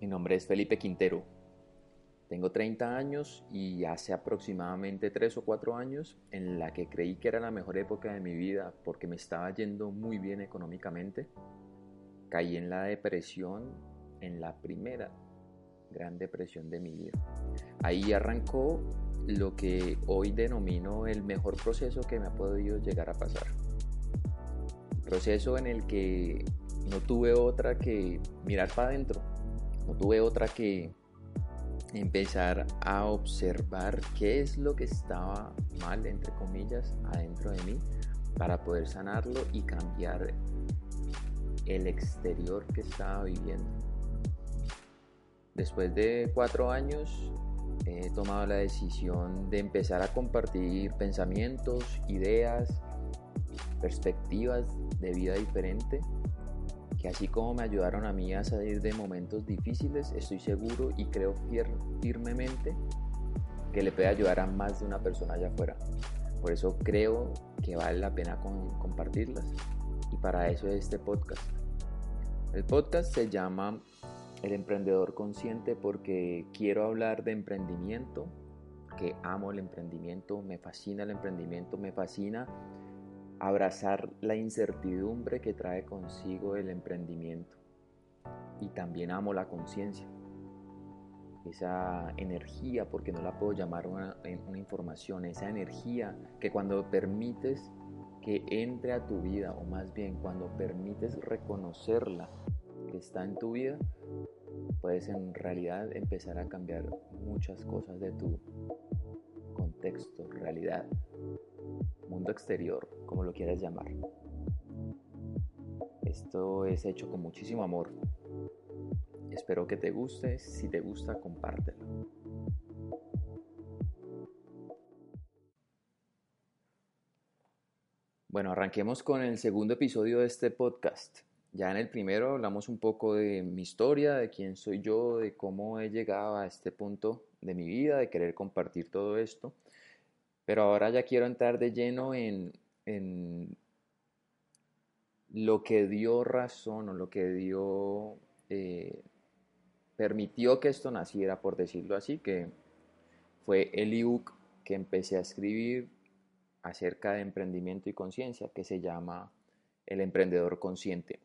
Mi nombre es Felipe Quintero. Tengo 30 años y hace aproximadamente 3 o 4 años en la que creí que era la mejor época de mi vida porque me estaba yendo muy bien económicamente, caí en la depresión, en la primera gran depresión de mi vida. Ahí arrancó lo que hoy denomino el mejor proceso que me ha podido llegar a pasar. Proceso en el que no tuve otra que mirar para adentro no tuve otra que empezar a observar qué es lo que estaba mal, entre comillas, adentro de mí para poder sanarlo y cambiar el exterior que estaba viviendo. Después de cuatro años he tomado la decisión de empezar a compartir pensamientos, ideas, perspectivas de vida diferente que así como me ayudaron a mí a salir de momentos difíciles, estoy seguro y creo firmemente que le puede ayudar a más de una persona allá afuera. Por eso creo que vale la pena compartirlas. Y para eso es este podcast. El podcast se llama El Emprendedor Consciente porque quiero hablar de emprendimiento, que amo el emprendimiento, me fascina el emprendimiento, me fascina abrazar la incertidumbre que trae consigo el emprendimiento. Y también amo la conciencia, esa energía, porque no la puedo llamar una, información, esa energía que cuando permites que entre a tu vida, o más bien cuando permites reconocerla que está en tu vida, puedes en realidad empezar a cambiar muchas cosas de tu contexto, realidad mundo exterior, como lo quieras llamar. Esto es hecho con muchísimo amor. Espero que te guste. Si te gusta, compártelo. Bueno, arranquemos con el segundo episodio de este podcast. Ya en el primero hablamos un poco de mi historia, de quién soy yo, de cómo he llegado a este punto de mi vida, de querer compartir todo esto. Pero ahora ya quiero entrar de lleno en, lo que dio razón o lo que dio, eh, permitió que esto naciera, por decirlo así, que fue el ebook que empecé a escribir acerca de emprendimiento y conciencia, que se llama El Emprendedor Consciente.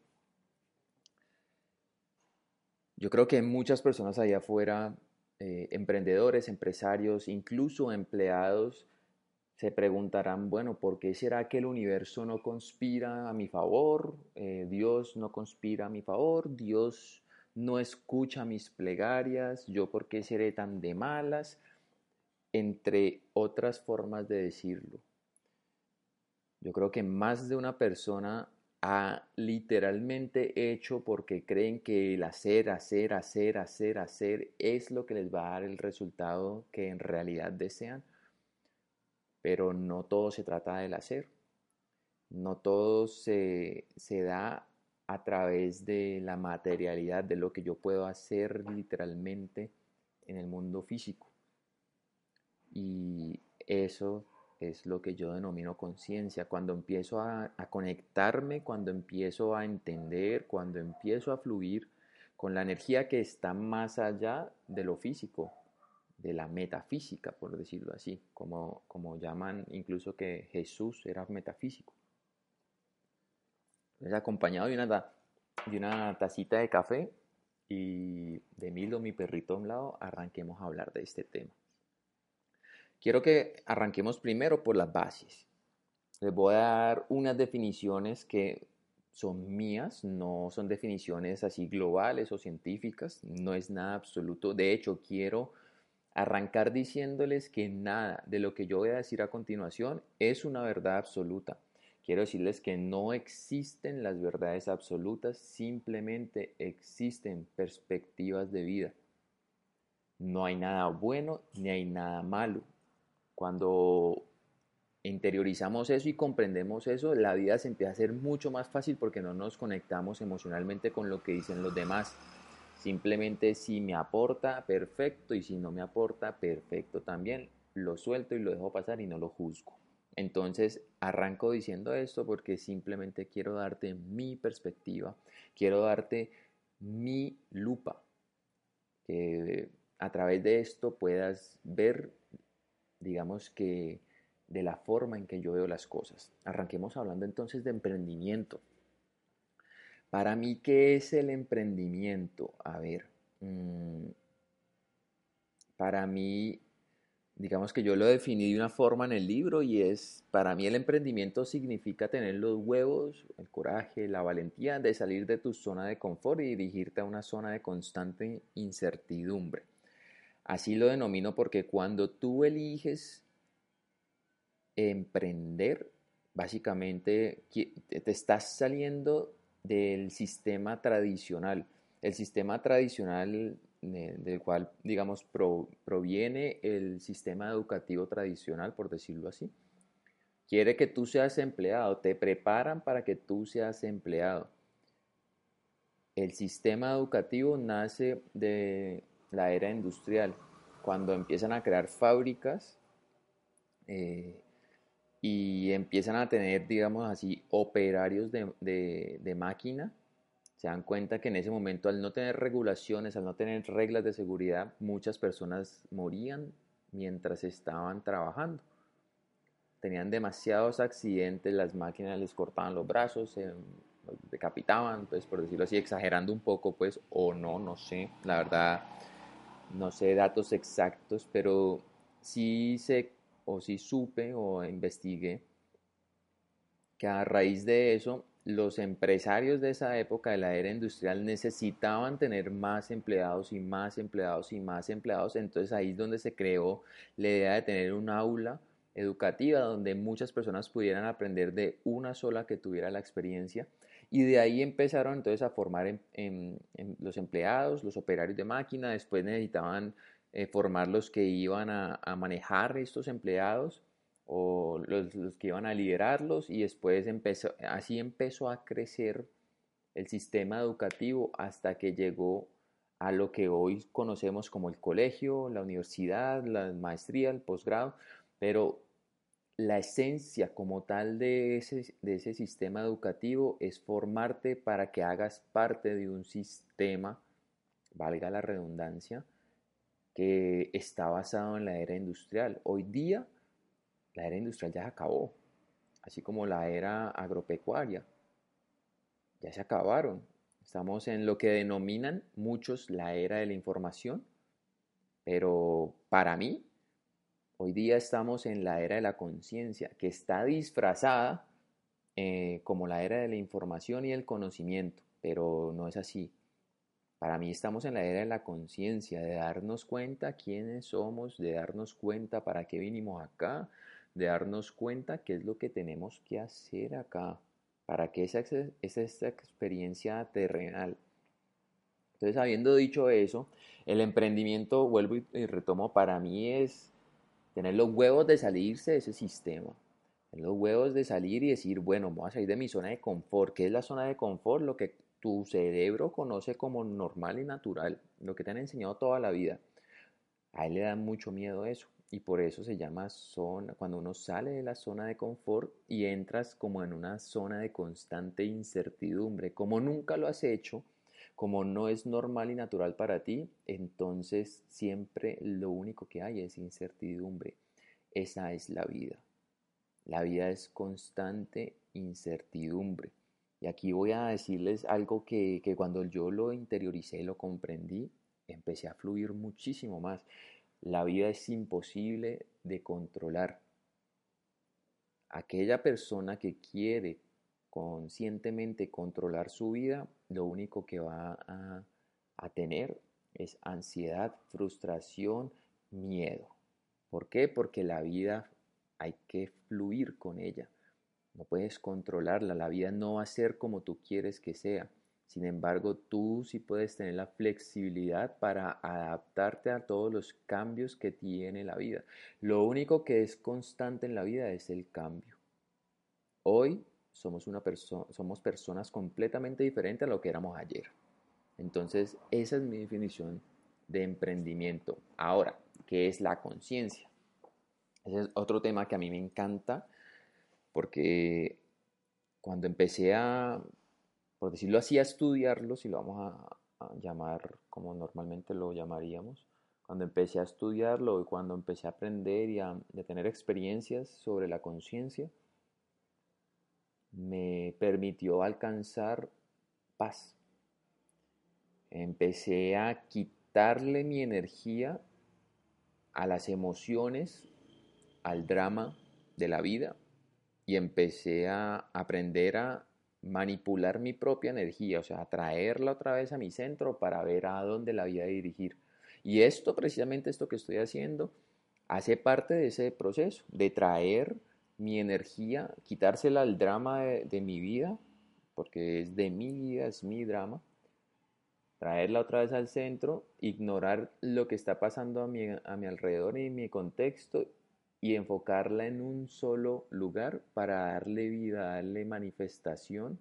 Yo creo que muchas personas allá afuera, eh, emprendedores, empresarios, incluso empleados, se preguntarán, bueno, ¿por qué será que el universo no conspira a mi favor? Eh, Dios no conspira a mi favor, Dios no escucha mis plegarias, yo por qué seré tan de malas, entre otras formas de decirlo. Yo creo que más de una persona literalmente hecho porque creen que el hacer, hacer, hacer, hacer, hacer es lo que les va a dar el resultado que en realidad desean pero no todo se trata del hacer. No todo se, da a través de la materialidad, de lo que yo puedo hacer literalmente en el mundo físico. Y eso es lo que yo denomino conciencia. Cuando empiezo a, conectarme, cuando empiezo a entender, cuando empiezo a fluir con la energía que está más allá de lo físico, de la metafísica, por decirlo así, como, como llaman incluso que Jesús era metafísico. Es acompañado de una, de una tacita de café y de Milo, mi perrito a un lado, arranquemos a hablar de este tema. Quiero que arranquemos primero por las bases. Les voy a dar unas definiciones que son mías, no son definiciones así globales o científicas, no es nada absoluto. De hecho, quiero arrancar diciéndoles que nada de lo que yo voy a decir a continuación es una verdad absoluta. Quiero decirles que no existen las verdades absolutas, simplemente existen perspectivas de vida. No hay nada bueno ni hay nada malo. Cuando interiorizamos eso y comprendemos eso, la vida se empieza a hacer mucho más fácil porque no nos conectamos emocionalmente con lo que dicen los demás. Simplemente si me aporta, perfecto, y si no me aporta, perfecto también. Lo suelto y lo dejo pasar y no lo juzgo. Entonces arranco diciendo esto porque simplemente quiero darte mi perspectiva, quiero darte mi lupa, que a través de esto puedas ver, digamos que, de la forma en que yo veo las cosas. Arranquemos hablando entonces de emprendimiento. Para mí, ¿qué es el emprendimiento? A ver, mm, para mí, digamos que yo lo definí de una forma en el libro y es, para mí el emprendimiento significa tener los huevos, el coraje, la valentía de salir de tu zona de confort y dirigirte a una zona de constante incertidumbre. Así lo denomino porque cuando tú eliges emprender, básicamente te estás saliendo del sistema tradicional. El sistema tradicional del cual, digamos, proviene el sistema educativo tradicional, por decirlo así. Quiere que tú seas empleado, te preparan para que tú seas empleado. El sistema educativo nace de la era industrial, cuando empiezan a crear fábricas eh, y empiezan a tener, digamos así, operarios de, máquina, se dan cuenta que en ese momento al no tener regulaciones, al no tener reglas de seguridad, muchas personas morían mientras estaban trabajando. Tenían demasiados accidentes, las máquinas les cortaban los brazos, se decapitaban, pues por decirlo así, exagerando un poco, pues, o no, no sé, la verdad, no sé datos exactos, pero sí se o si supe o investigué que a raíz de eso los empresarios de esa época de la era industrial necesitaban tener más empleados y más empleados y más empleados. Entonces ahí es donde se creó la idea de tener un aula educativa donde muchas personas pudieran aprender de una sola que tuviera la experiencia. Y de ahí empezaron entonces a formar en, los empleados, los operarios de máquina, después necesitaban eh, formar los que iban a, manejar estos empleados o los, que iban a liderarlos y después así empezó a crecer el sistema educativo hasta que llegó a lo que hoy conocemos como el colegio, la universidad, la maestría, el posgrado, pero la esencia como tal de ese, sistema educativo es formarte para que hagas parte de un sistema, valga la redundancia, que está basado en la era industrial. Hoy día la era industrial ya se acabó, así como la era agropecuaria. Ya se acabaron. Estamos en lo que denominan muchos la era de la información, pero para mí, hoy día estamos en la era de la conciencia, que está disfrazada eh, como la era de la información y el conocimiento, pero no es así. Para mí estamos en la era de la conciencia, de darnos cuenta quiénes somos, de darnos cuenta para qué vinimos acá, de darnos cuenta qué es lo que tenemos que hacer acá, para que esa es esta experiencia terrenal. Entonces, habiendo dicho eso, el emprendimiento, vuelvo y retomo, para mí es tener los huevos de salirse de ese sistema. Tener los huevos de salir y decir, bueno, voy a salir de mi zona de confort. ¿Qué es la zona de confort? Lo que tu cerebro conoce como normal y natural, lo que te han enseñado toda la vida. A él le da mucho miedo eso y por eso se llama zona, cuando uno sale de la zona de confort y entras como en una zona de constante incertidumbre, como nunca lo has hecho, como no es normal y natural para ti, entonces siempre lo único que hay es incertidumbre. Esa es la vida. La vida es constante incertidumbre. Y aquí voy a decirles algo que, cuando yo lo interioricé lo comprendí, empecé a fluir muchísimo más. La vida es imposible de controlar. Aquella persona que quiere conscientemente controlar su vida, lo único que va a, tener es ansiedad, frustración, miedo. ¿Por qué? Porque la vida hay que fluir con ella. No puedes controlarla, la vida no va a ser como tú quieres que sea. Sin embargo, tú sí puedes tener la flexibilidad para adaptarte a todos los cambios que tiene la vida. Lo único que es constante en la vida es el cambio. Hoy somos, una somos personas completamente diferentes a lo que éramos ayer. Entonces, esa es mi definición de emprendimiento. Ahora, ¿qué es la conciencia? Ese es otro tema que a mí me encanta porque cuando empecé a, por decirlo así, estudiarlo, si lo vamos a, llamar como normalmente lo llamaríamos, cuando empecé a estudiarlo y cuando empecé a aprender y a, tener experiencias sobre la conciencia, me permitió alcanzar paz. Empecé a quitarle mi energía a las emociones, al drama de la vida y empecé a aprender a manipular mi propia energía, o sea, a traerla otra vez a mi centro para ver a dónde la voy a dirigir. Y esto, precisamente esto que estoy haciendo, hace parte de ese proceso, de traer mi energía, quitársela al drama de, mi vida, porque es de mi vida, es mi drama, traerla otra vez al centro, ignorar lo que está pasando a mi, a mi alrededor y mi contexto y enfocarla en un solo lugar para darle vida, darle manifestación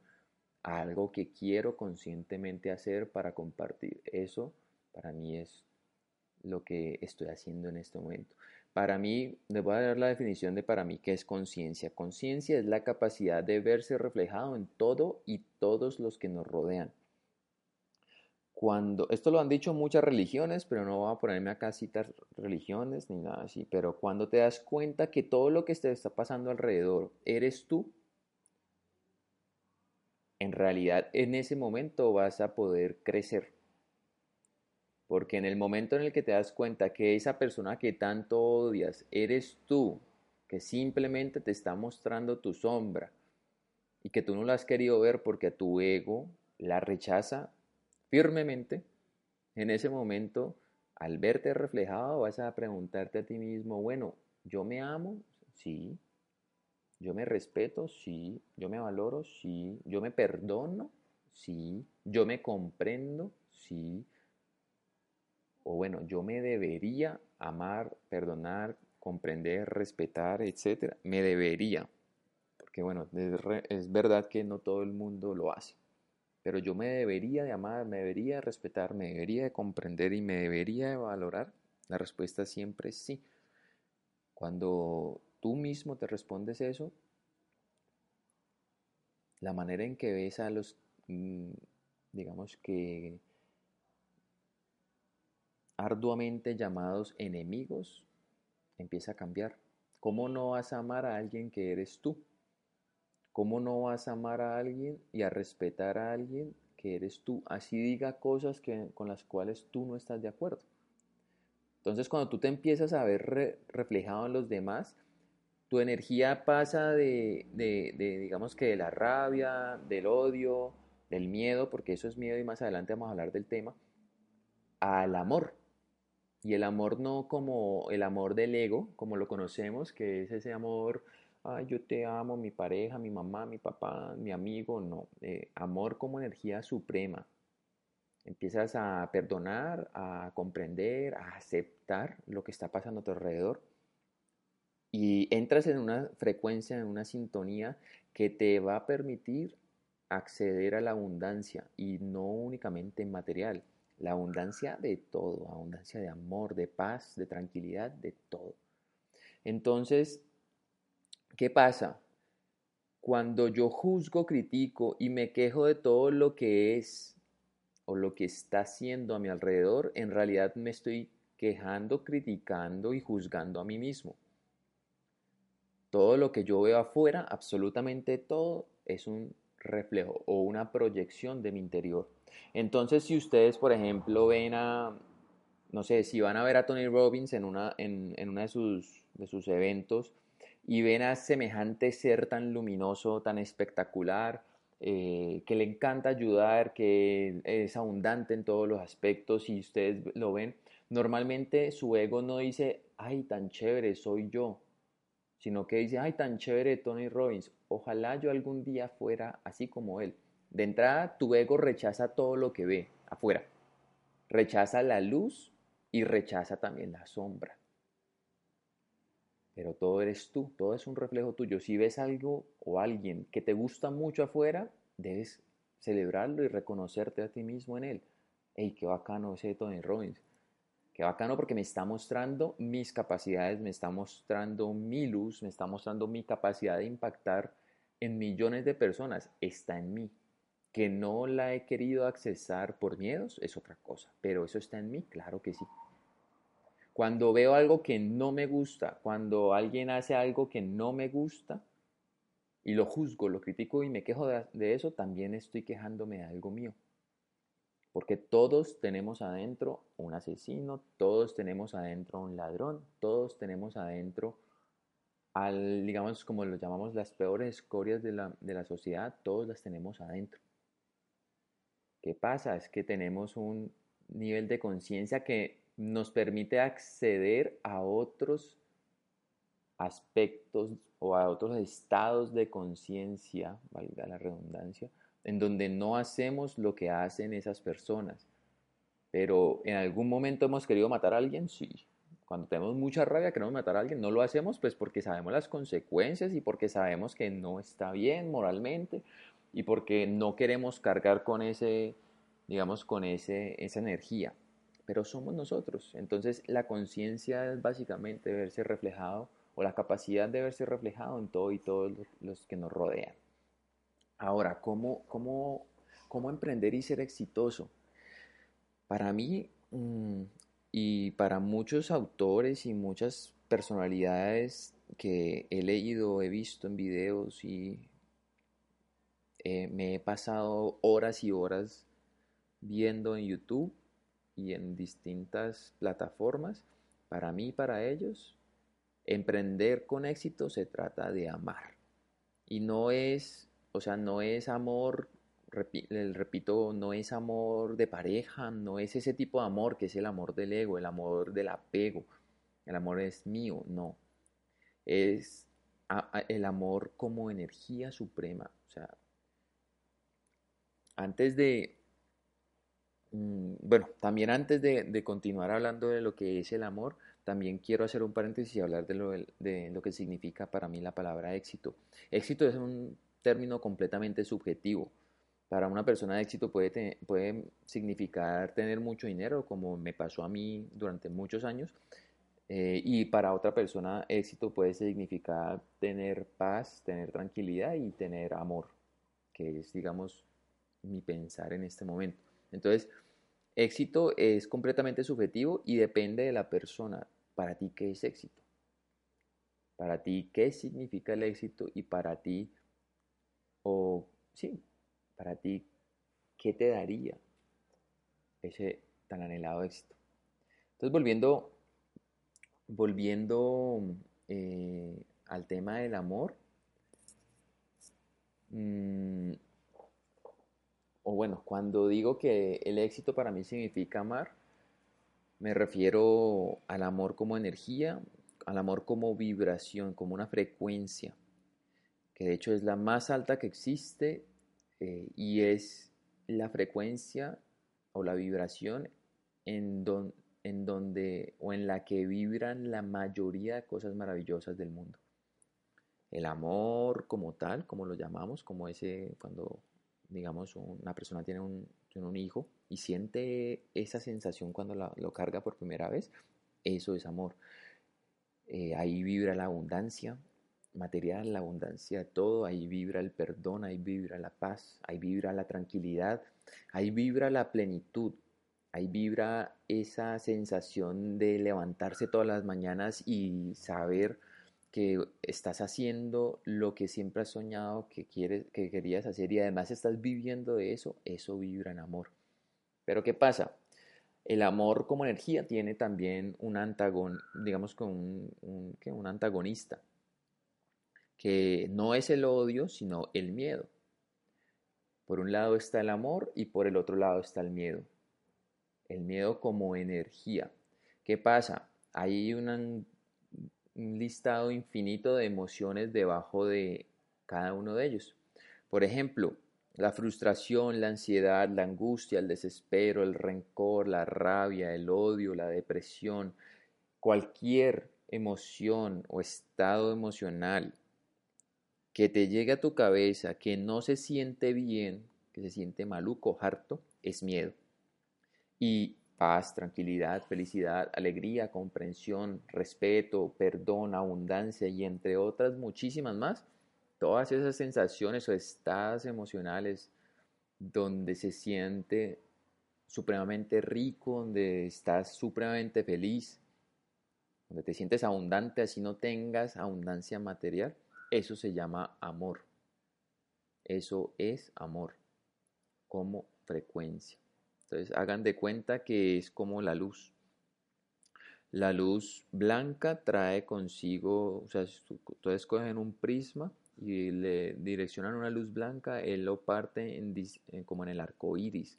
a algo que quiero conscientemente hacer para compartir. Eso para mí es lo que estoy haciendo en este momento. Para mí, les voy a dar la definición de para mí qué es conciencia. Conciencia es la capacidad de verse reflejado en todo y todos los que nos rodean. Cuando, esto lo han dicho muchas religiones, pero no voy a ponerme acá a citar religiones ni nada así, pero cuando te das cuenta que todo lo que te está pasando alrededor eres tú, en realidad en ese momento vas a poder crecer porque en el momento en el que te das cuenta que esa persona que tanto odias eres tú, que simplemente te está mostrando tu sombra y que tú no la has querido ver porque tu ego la rechaza firmemente, en ese momento, al verte reflejado, vas a preguntarte a ti mismo, bueno, ¿yo me amo? Sí. ¿Yo me respeto? Sí. ¿Yo me valoro? Sí. ¿Yo me perdono? Sí. ¿Yo me comprendo? Sí o bueno, yo me debería amar, perdonar, comprender, respetar, etcétera, me debería, porque bueno, es, verdad que no todo el mundo lo hace, pero yo me debería de amar, me debería de respetar, me debería de comprender y me debería de valorar, la respuesta siempre es sí. Cuando tú mismo te respondes eso, la manera en que ves a los, mm, digamos que arduamente llamados enemigos, empieza a cambiar. ¿Cómo no vas a amar a alguien que eres tú? ¿Cómo no vas a amar a alguien y a respetar a alguien que eres tú? Así diga cosas que, con las cuales tú no estás de acuerdo. Entonces cuando tú te empiezas a ver reflejado en los demás, tu energía pasa de, de, digamos que de la rabia, del odio, del miedo, porque eso es miedo y más adelante vamos a hablar del tema, al amor. Y el amor no como el amor del ego, como lo conocemos, que es ese amor, ay, yo te amo, mi pareja, mi mamá, mi papá, mi amigo, no. Eh, amor como energía suprema. Empiezas a perdonar, a comprender, a aceptar lo que está pasando a tu alrededor. Y entras en una frecuencia, en una sintonía que te va a permitir acceder a la abundancia y no únicamente material la abundancia de todo, abundancia de amor, de paz, de tranquilidad, de todo. Entonces, ¿qué pasa? Cuando yo juzgo, critico y me quejo de todo lo que es o lo que está haciendo a mi alrededor, en realidad me estoy quejando, criticando y juzgando a mí mismo. Todo lo que yo veo afuera, absolutamente todo, es un reflejo o una proyección de mi interior. Entonces, si ustedes, por ejemplo, ven a, no sé, si van a ver a Tony Robbins en una, en, en una de, sus, de sus eventos y ven a semejante ser tan luminoso, tan espectacular, eh, que le encanta ayudar, que es abundante en todos los aspectos, y ustedes lo ven, normalmente su ego no dice, ay, tan chévere, soy yo, sino que dice, ay, tan chévere Tony Robbins, ojalá yo algún día fuera así como él. De entrada, tu ego rechaza todo lo que ve afuera. Rechaza la luz y rechaza también la sombra. Pero todo eres tú, todo es un reflejo tuyo. Si ves algo o alguien que te gusta mucho afuera, debes celebrarlo y reconocerte a ti mismo en él. ¡Ey, qué bacano ese Tony Robbins! Qué bacano porque me está mostrando mis capacidades, me está mostrando mi luz, me está mostrando mi capacidad de impactar en millones de personas. Está en mí. Que no la he querido accesar por miedos es otra cosa, pero eso está en mí, claro que sí. Cuando veo algo que no me gusta, cuando alguien hace algo que no me gusta y lo juzgo, lo critico y me quejo de, eso, también estoy quejándome de algo mío. Porque todos tenemos adentro un asesino, todos tenemos adentro un ladrón, todos tenemos adentro al, digamos, como lo llamamos, las peores escorias de la, de la sociedad, todos las tenemos adentro. ¿Qué pasa? Es que tenemos un nivel de conciencia que nos permite acceder a otros aspectos o a otros estados de conciencia, valga la redundancia, en donde no hacemos lo que hacen esas personas. Pero en algún momento hemos querido matar a alguien, sí. Cuando tenemos mucha rabia, queremos matar a alguien, no lo hacemos pues porque sabemos las consecuencias y porque sabemos que no está bien moralmente y porque no queremos cargar con ese, digamos, con ese, esa energía pero somos nosotros. Entonces la conciencia es básicamente verse reflejado o la capacidad de verse reflejado en todo y todos los que nos rodean. Ahora, ¿cómo, cómo, cómo emprender y ser exitoso? Para mí mm, y para muchos autores y muchas personalidades que he leído, he visto en videos y eh, me he pasado horas y horas viendo en YouTube, y en distintas plataformas, para mí y para ellos, emprender con éxito se trata de amar. Y no es, o sea, no es amor, repito, no es amor de pareja, no es ese tipo de amor que es el amor del ego, el amor del apego, el amor es mío, no. Es el amor como energía suprema. O sea, antes de, Mm, bueno, también antes de, continuar hablando de lo que es el amor, también quiero hacer un paréntesis y hablar de lo, de lo, que significa para mí la palabra éxito. Éxito es un término completamente subjetivo. Para una persona de éxito puede, puede significar tener mucho dinero, como me pasó a mí durante muchos años, eh, y para otra persona éxito puede significar tener paz, tener tranquilidad y tener amor, que es, digamos, mi pensar en este momento. Entonces, éxito es completamente subjetivo y depende de la persona. Para ti, ¿qué es éxito? Para ti, ¿qué significa el éxito? Y para ti, o sí, para ti, ¿qué te daría ese tan anhelado éxito? Entonces, volviendo, volviendo eh, al tema del amor, mmm, o bueno, cuando digo que el éxito para mí significa amar, me refiero al amor como energía, al amor como vibración, como una frecuencia, que de hecho es la más alta que existe eh, y es la frecuencia o la vibración en, en donde o en la que vibran la mayoría de cosas maravillosas del mundo. El amor como tal, como lo llamamos, como ese cuando digamos, una persona tiene un, un hijo y siente esa sensación cuando lo carga por primera vez, eso es amor. Eh, ahí vibra la abundancia material, la abundancia todo, ahí vibra el perdón, ahí vibra la paz, ahí vibra la tranquilidad, ahí vibra la plenitud, ahí vibra esa sensación de levantarse todas las mañanas y saber que estás haciendo lo que siempre has soñado que quieres que querías hacer y además estás viviendo de eso, eso vibra en amor. Pero ¿qué pasa? El amor como energía tiene también un antagon, digamos con un, un antagonista, que no es el odio, sino el miedo. Por un lado está el amor y por el otro lado está el miedo. El miedo como energía. ¿Qué pasa? Hay un listado infinito de emociones debajo de cada uno de ellos. Por ejemplo, la frustración, la ansiedad, la angustia, el desespero, el rencor, la rabia, el odio, la depresión, cualquier emoción o estado emocional que te llegue a tu cabeza que no se siente bien, que se siente maluco, harto, es miedo. Y paz, tranquilidad, felicidad, alegría, comprensión, respeto, perdón, abundancia y entre otras muchísimas más, todas esas sensaciones o estados emocionales donde se siente supremamente rico, donde estás supremamente feliz, donde te sientes abundante, así no tengas abundancia material, eso se llama amor. Eso es amor como frecuencia. Entonces hagan de cuenta que es como la luz. La luz blanca trae consigo, o sea, ustedes cogen un prisma y le direccionan una luz blanca, él lo parte en, como en el arco iris.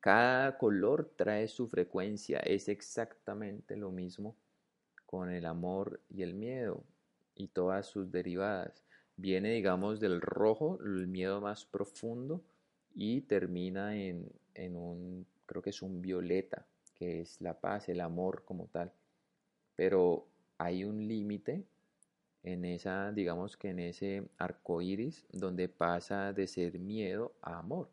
Cada color trae su frecuencia, es exactamente lo mismo con el amor y el miedo y todas sus derivadas. Viene, digamos, del rojo, el miedo más profundo, y termina en, en un, creo que es un violeta, que es la paz, el amor como tal. Pero hay un límite en esa, digamos que en ese arco iris, donde pasa de ser miedo a amor.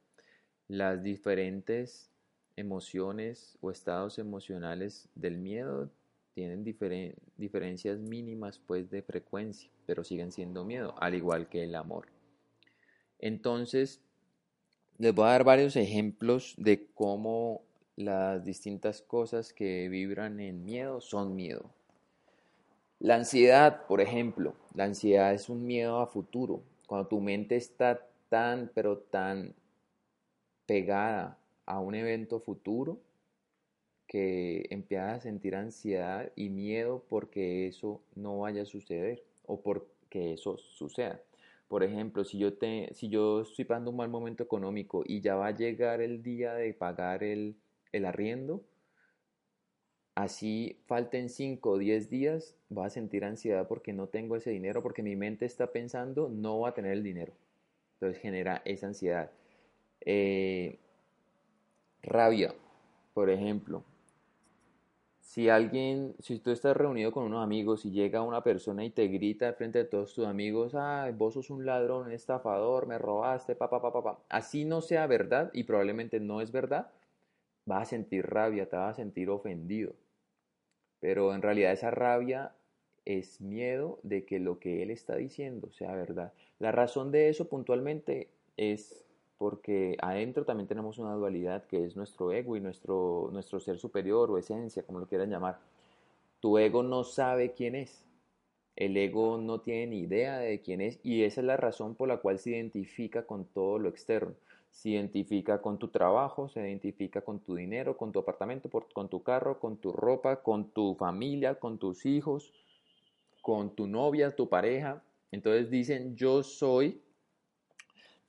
Las diferentes emociones o estados emocionales del miedo tienen diferencias mínimas pues de frecuencia, pero siguen siendo miedo, al igual que el amor. Entonces, les voy a dar varios ejemplos de cómo las distintas cosas que vibran en miedo son miedo. La ansiedad, por ejemplo, la ansiedad es un miedo a futuro. Cuando tu mente está tan, pero tan pegada a un evento futuro, que empiezas a sentir ansiedad y miedo porque eso no vaya a suceder o porque eso suceda. Por ejemplo, si yo, te, si yo estoy pasando un mal momento económico y ya va a llegar el día de pagar el, el arriendo, así falten 5 o 10 días, voy a sentir ansiedad porque no tengo ese dinero, porque mi mente está pensando no va a tener el dinero. Entonces genera esa ansiedad. Eh, rabia, por ejemplo. Si alguien, si tú estás reunido con unos amigos y llega una persona y te grita frente de todos tus amigos, ah, vos sos un ladrón, un estafador, me robaste, papá, papá, papá, así no sea verdad y probablemente no es verdad, vas a sentir rabia, te vas a sentir ofendido. Pero en realidad esa rabia es miedo de que lo que él está diciendo sea verdad. La razón de eso puntualmente es porque adentro también tenemos una dualidad que es nuestro ego y nuestro, nuestro ser superior o esencia, como lo quieran llamar. Tu ego no sabe quién es. El ego no tiene ni idea de quién es y esa es la razón por la cual se identifica con todo lo externo. Se identifica con tu trabajo, se identifica con tu dinero, con tu apartamento, con tu carro, con tu ropa, con tu familia, con tus hijos, con tu novia, tu pareja. Entonces dicen, yo soy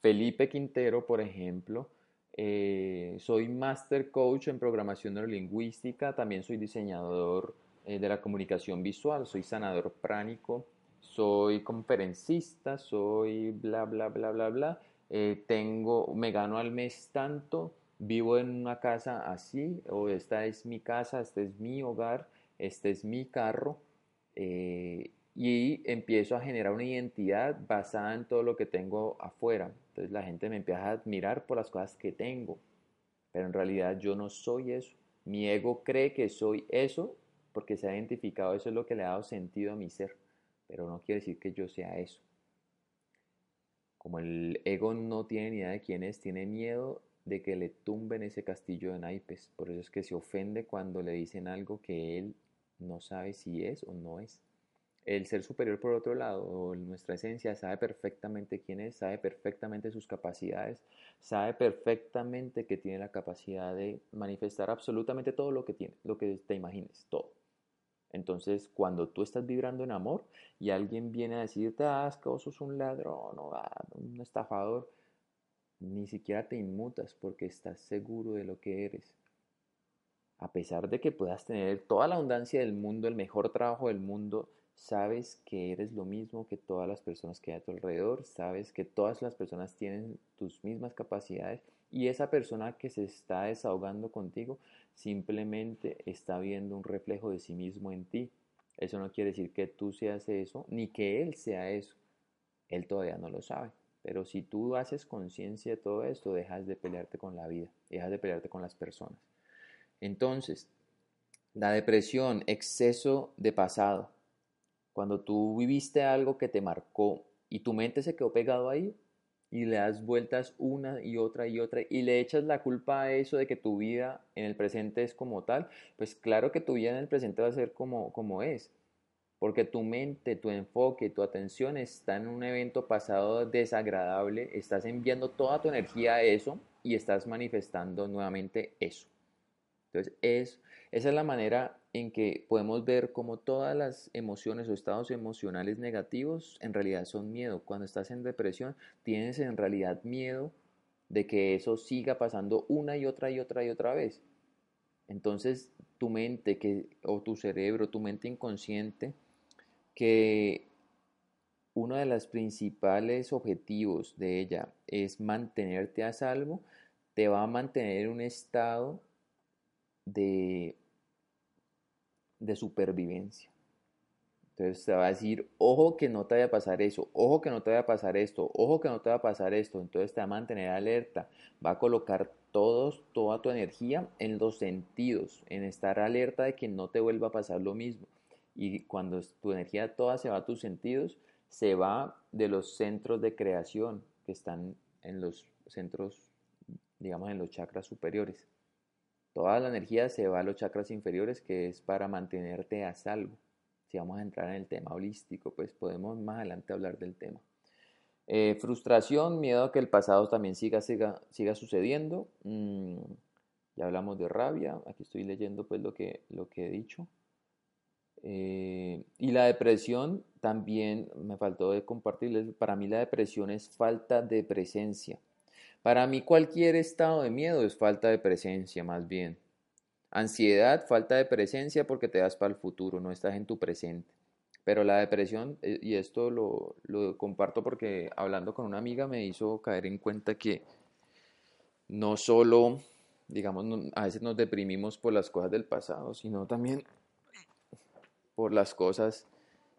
Felipe Quintero, por ejemplo, eh, soy Master Coach en programación neurolingüística, también soy diseñador eh, de la comunicación visual, soy sanador pránico, soy conferencista, soy bla, bla, bla, bla, bla. Eh, tengo, me gano al mes tanto, vivo en una casa así, o esta es mi casa, este es mi hogar, este es mi carro y empiezo a generar una identidad basada en todo lo que tengo afuera. Entonces la gente me empieza a admirar por las cosas que tengo, pero en realidad yo no soy eso. Mi ego cree que soy eso porque se ha identificado, eso es lo que le ha dado sentido a mi ser, pero no quiere decir que yo sea eso. Como el ego no tiene ni idea de quién es, tiene miedo de que le tumben ese castillo de naipes. Por eso es que se ofende cuando le dicen algo que él no sabe si es o no es. El ser superior, por otro lado, nuestra esencia, sabe perfectamente quién es, sabe perfectamente sus capacidades, sabe perfectamente que tiene la capacidad de manifestar absolutamente todo lo que tiene, lo que te imagines, todo. Entonces, cuando tú estás vibrando en amor y alguien viene a decirte, ah, que vos sos un ladrón o ah, un estafador, ni siquiera te inmutas porque estás seguro de lo que eres. A pesar de que puedas tener toda la abundancia del mundo, el mejor trabajo del mundo, sabes que eres lo mismo que todas las personas que hay a tu alrededor, sabes que todas las personas tienen tus mismas capacidades y esa persona que se está desahogando contigo simplemente está viendo un reflejo de sí mismo en ti. Eso no quiere decir que tú seas eso, ni que él sea eso. Él todavía no lo sabe. Pero si tú haces conciencia de todo esto, dejas de pelearte con la vida, dejas de pelearte con las personas. Entonces, la depresión, exceso de pasado, cuando tú viviste algo que te marcó y tu mente se quedó pegado ahí y le das vueltas una y otra y otra y le echas la culpa a eso de que tu vida en el presente es como tal, pues claro que tu vida en el presente va a ser como, como es. Porque tu mente, tu enfoque, tu atención está en un evento pasado desagradable, estás enviando toda tu energía a eso y estás manifestando nuevamente eso. Entonces, es, esa es la manera en que podemos ver cómo todas las emociones o estados emocionales negativos en realidad son miedo. Cuando estás en depresión, tienes en realidad miedo de que eso siga pasando una y otra y otra y otra vez. Entonces, tu mente que, o tu cerebro, tu mente inconsciente, que uno de los principales objetivos de ella es mantenerte a salvo, te va a mantener en un estado de, de supervivencia. Entonces te va a decir, ojo que no te vaya a pasar eso, ojo que no te vaya a pasar esto, ojo que no te vaya a pasar esto. Entonces te va a mantener alerta, va a colocar todos, toda tu energía en los sentidos, en estar alerta de que no te vuelva a pasar lo mismo. Y cuando tu energía toda se va a tus sentidos, se va de los centros de creación que están en los centros, digamos, en los chakras superiores. Toda la energía se va a los chakras inferiores, que es para mantenerte a salvo. Si vamos a entrar en el tema holístico, pues podemos más adelante hablar del tema. Eh, frustración, miedo a que el pasado también siga, siga, siga sucediendo. Mm, ya hablamos de rabia. Aquí estoy leyendo pues lo que, lo que he dicho. Eh, y la depresión también me faltó de compartirles. Para mí la depresión es falta de presencia. Para mí cualquier estado de miedo es falta de presencia más bien. Ansiedad, falta de presencia porque te das para el futuro, no estás en tu presente. Pero la depresión, eh, y esto lo, comparto porque hablando con una amiga me hizo caer en cuenta que no solo, digamos, a veces nos deprimimos por las cosas del pasado, sino también por las cosas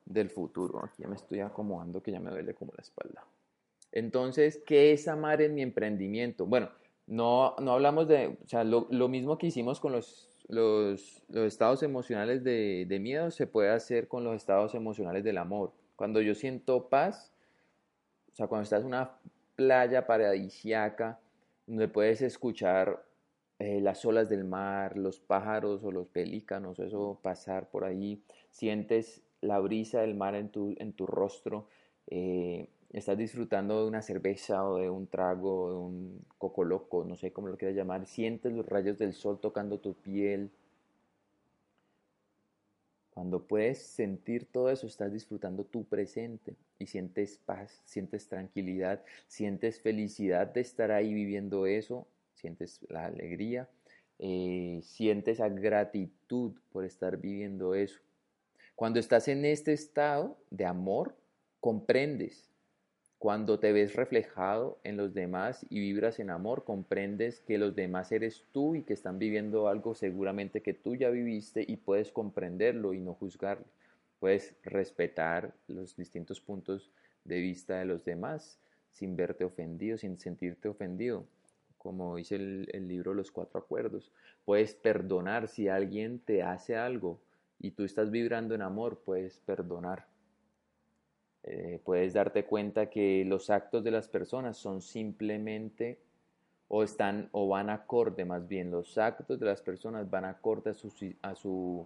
del futuro. Aquí ya me estoy acomodando que ya me duele como la espalda. Entonces, ¿qué es amar en mi emprendimiento? Bueno, no, no hablamos de, o sea, lo, mismo que hicimos con los, los, estados emocionales de, de, miedo se puede hacer con los estados emocionales del amor. Cuando yo siento paz, o sea, cuando estás en una playa paradisiaca, donde puedes escuchar eh, las olas del mar, los pájaros o los pelícanos, eso pasar por ahí, sientes la brisa del mar en tu, en tu rostro, eh, estás disfrutando de una cerveza o de un trago, de un coco loco, no sé cómo lo quieras llamar, sientes los rayos del sol tocando tu piel. Cuando puedes sentir todo eso, estás disfrutando tu presente y sientes paz, sientes tranquilidad, sientes felicidad de estar ahí viviendo eso, sientes la alegría, eh, sientes esa gratitud por estar viviendo eso. Cuando estás en este estado de amor, comprendes cuando te ves reflejado en los demás y vibras en amor, comprendes que los demás eres tú y que están viviendo algo seguramente que tú ya viviste y puedes comprenderlo y no juzgarlo. Puedes respetar los distintos puntos de vista de los demás sin verte ofendido, sin sentirte ofendido, como dice el, el libro Los Cuatro Acuerdos. Puedes perdonar si alguien te hace algo y tú estás vibrando en amor, puedes perdonar eh, puedes darte cuenta que los actos de las personas son simplemente o están o van acorde más bien los actos de las personas van acorde a su, a su,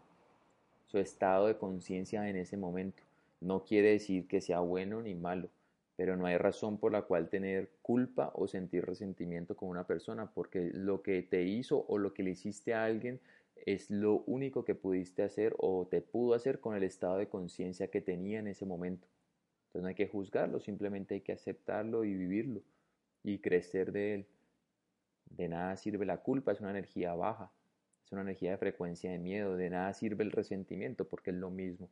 su estado de conciencia en ese momento. No quiere decir que sea bueno ni malo pero no hay razón por la cual tener culpa o sentir resentimiento con una persona porque lo que te hizo o lo que le hiciste a alguien es lo único que pudiste hacer o te pudo hacer con el estado de conciencia que tenía en ese momento entonces no hay que juzgarlo, simplemente hay que aceptarlo y vivirlo y crecer de él. De nada sirve la culpa, es una energía baja, es una energía de frecuencia de miedo, de nada sirve el resentimiento porque es lo mismo.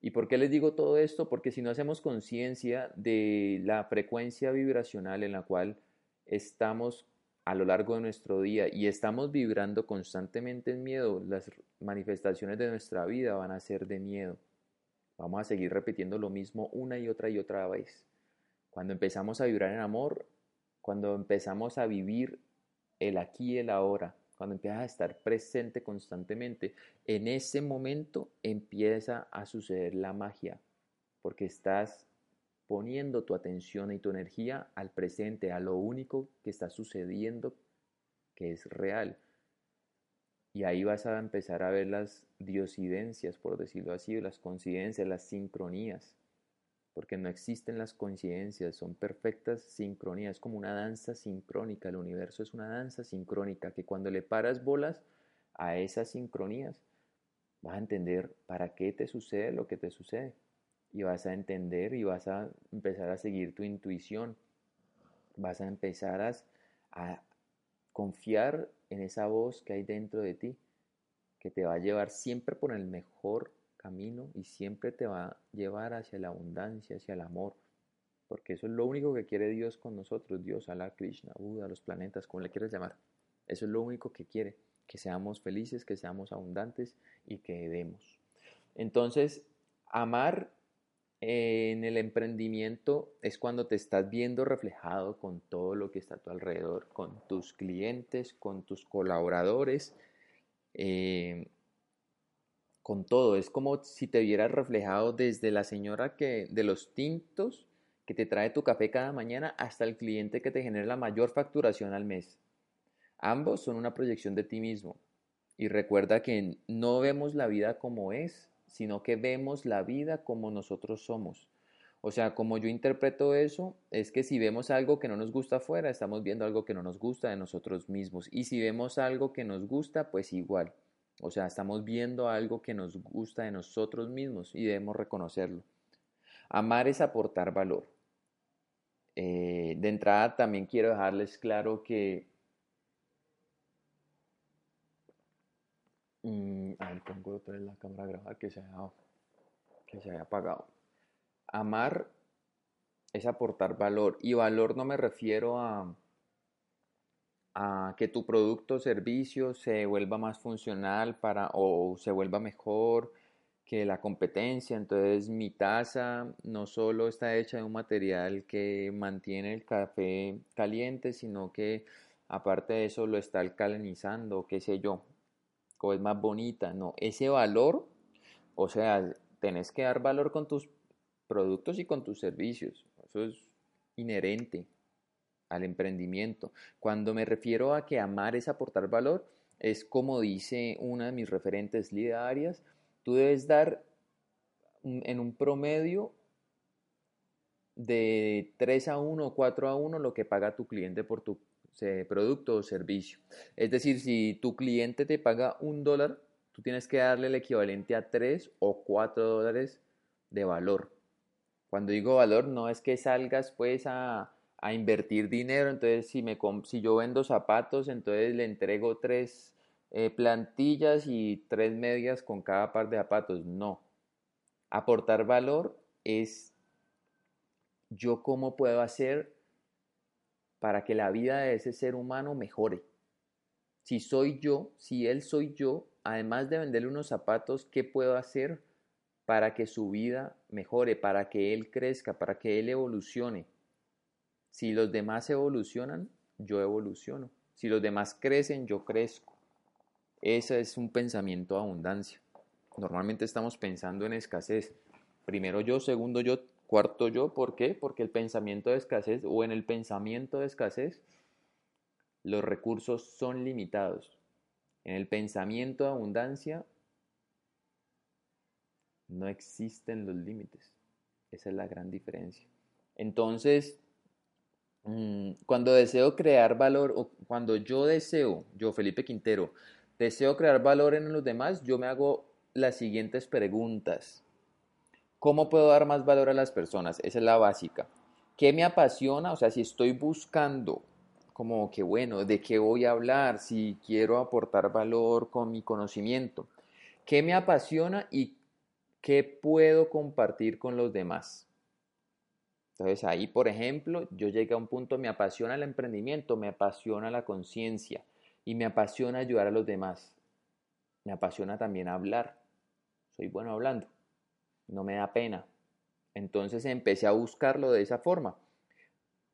¿Y por qué les digo todo esto? Porque si no hacemos conciencia de la frecuencia vibracional en la cual estamos a lo largo de nuestro día y estamos vibrando constantemente en miedo, las manifestaciones de nuestra vida van a ser de miedo. Vamos a seguir repitiendo lo mismo una y otra y otra vez. Cuando empezamos a vibrar en amor, cuando empezamos a vivir el aquí y el ahora, cuando empiezas a estar presente constantemente, en ese momento empieza a suceder la magia, porque estás poniendo tu atención y tu energía al presente, a lo único que está sucediendo, que es real. Y ahí vas a empezar a ver las diosidencias, por decirlo así, las coincidencias, las sincronías. Porque no existen las coincidencias, son perfectas sincronías, es como una danza sincrónica. El universo es una danza sincrónica que cuando le paras bolas a esas sincronías, vas a entender para qué te sucede lo que te sucede y vas a entender y vas a empezar a seguir tu intuición. Vas a empezar a, confiar en esa voz que hay dentro de ti, que te va a llevar siempre por el mejor camino y siempre te va a llevar hacia la abundancia, hacia el amor. Porque eso es lo único que quiere Dios con nosotros, Dios, Allah, Krishna, Buda, los planetas, como le quieras llamar. Eso es lo único que quiere, que seamos felices, que seamos abundantes y que demos. Entonces, amar en el emprendimiento es cuando te estás viendo reflejado con todo lo que está a tu alrededor, con tus clientes, con tus colaboradores, eh, con todo. Es como si te vieras reflejado desde la señora que de los tintos que te trae tu café cada mañana hasta el cliente que te genera la mayor facturación al mes. Ambos son una proyección de ti mismo. Y recuerda que no vemos la vida como es, sino que vemos la vida como nosotros somos. O sea, como yo interpreto eso, es que si vemos algo que no nos gusta afuera, estamos viendo algo que no nos gusta de nosotros mismos. Y si vemos algo que nos gusta, pues igual. O sea, estamos viendo algo que nos gusta de nosotros mismos y debemos reconocerlo. Amar es aportar valor. Eh, de entrada también quiero dejarles claro que Mm, ahí pongo otra vez la cámara grabada que se, haya, que se haya apagado. Amar es aportar valor. Y valor no me refiero a, a que tu producto o servicio se vuelva más funcional para, o se vuelva mejor que la competencia. Entonces mi taza no solo está hecha de un material que mantiene el café caliente, sino que aparte de eso lo está alcalinizando, qué sé yo o es más bonita, no, ese valor, o sea, tenés que dar valor con tus productos y con tus servicios, eso es inherente al emprendimiento. Cuando me refiero a que amar es aportar valor, es como dice una de mis referentes literarias, tú debes dar en un promedio de 3 a 1 o 4 a 1 lo que paga tu cliente por tu producto o servicio. Es decir, si tu cliente te paga un dólar, tú tienes que darle el equivalente a tres o cuatro dólares de valor. Cuando digo valor, no es que salgas pues a, invertir dinero, entonces si, me, si yo vendo zapatos, entonces le entrego tres eh, plantillas y tres medias con cada par de zapatos. No. Aportar valor es yo cómo puedo hacer para que la vida de ese ser humano mejore. Si soy yo, si él soy yo, además de venderle unos zapatos, ¿qué puedo hacer para que su vida mejore, para que él crezca, para que él evolucione? Si los demás evolucionan, yo evoluciono. Si los demás crecen, yo crezco. Ese es un pensamiento de abundancia. Normalmente estamos pensando en escasez. Primero yo, segundo yo, Cuarto yo, ¿por qué? Porque el pensamiento de escasez o en el pensamiento de escasez los recursos son limitados. En el pensamiento de abundancia no existen los límites. Esa es la gran diferencia. Entonces, mm, cuando deseo crear valor o cuando yo deseo, yo Felipe Quintero, deseo crear valor en los demás, yo me hago las siguientes preguntas. ¿Cómo puedo dar más valor a las personas? Esa es la básica. ¿Qué me apasiona? O sea, si estoy buscando como que, bueno, ¿de qué voy a hablar? Si quiero aportar valor con mi conocimiento. ¿Qué me apasiona y qué puedo compartir con los demás? Entonces ahí, por ejemplo, yo llegué a un punto, me apasiona el emprendimiento, me apasiona la conciencia y me apasiona ayudar a los demás. Me apasiona también hablar. Soy bueno hablando no me da pena. Entonces empecé a buscarlo de esa forma.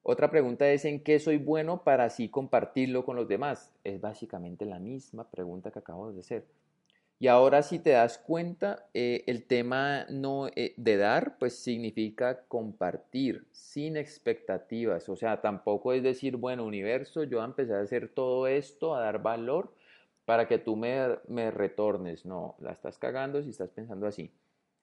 Otra pregunta es en qué soy bueno para así compartirlo con los demás. Es básicamente la misma pregunta que acabo de hacer. Y ahora si te das cuenta, eh, el tema no, eh, de dar, pues significa compartir sin expectativas. O sea, tampoco es decir, bueno, universo, yo empecé a hacer todo esto, a dar valor para que tú me, me retornes. No, la estás cagando si estás pensando así.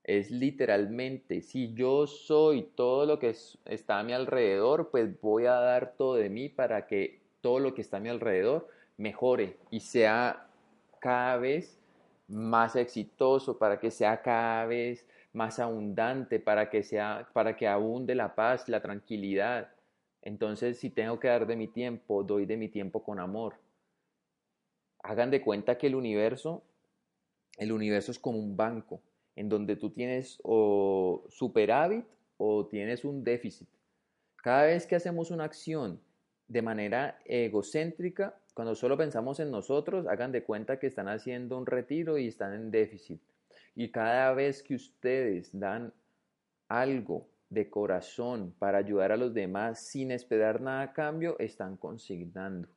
Es literalmente, si yo soy todo lo que está a mi alrededor, pues voy a dar todo de mí para que todo lo que está a mi alrededor mejore y sea cada vez más exitoso, para que sea cada vez más abundante, para que sea para que abunde la paz, la tranquilidad. Entonces, si tengo que dar de mi tiempo, doy de mi tiempo con amor. Hagan de cuenta que el universo el universo es como un banco en donde tú tienes o superávit o tienes un déficit. Cada vez que hacemos una acción de manera egocéntrica, cuando solo pensamos en nosotros, hagan de cuenta que están haciendo un retiro y están en déficit. Y cada vez que ustedes dan algo de corazón para ayudar a los demás sin esperar nada a cambio, están consignando.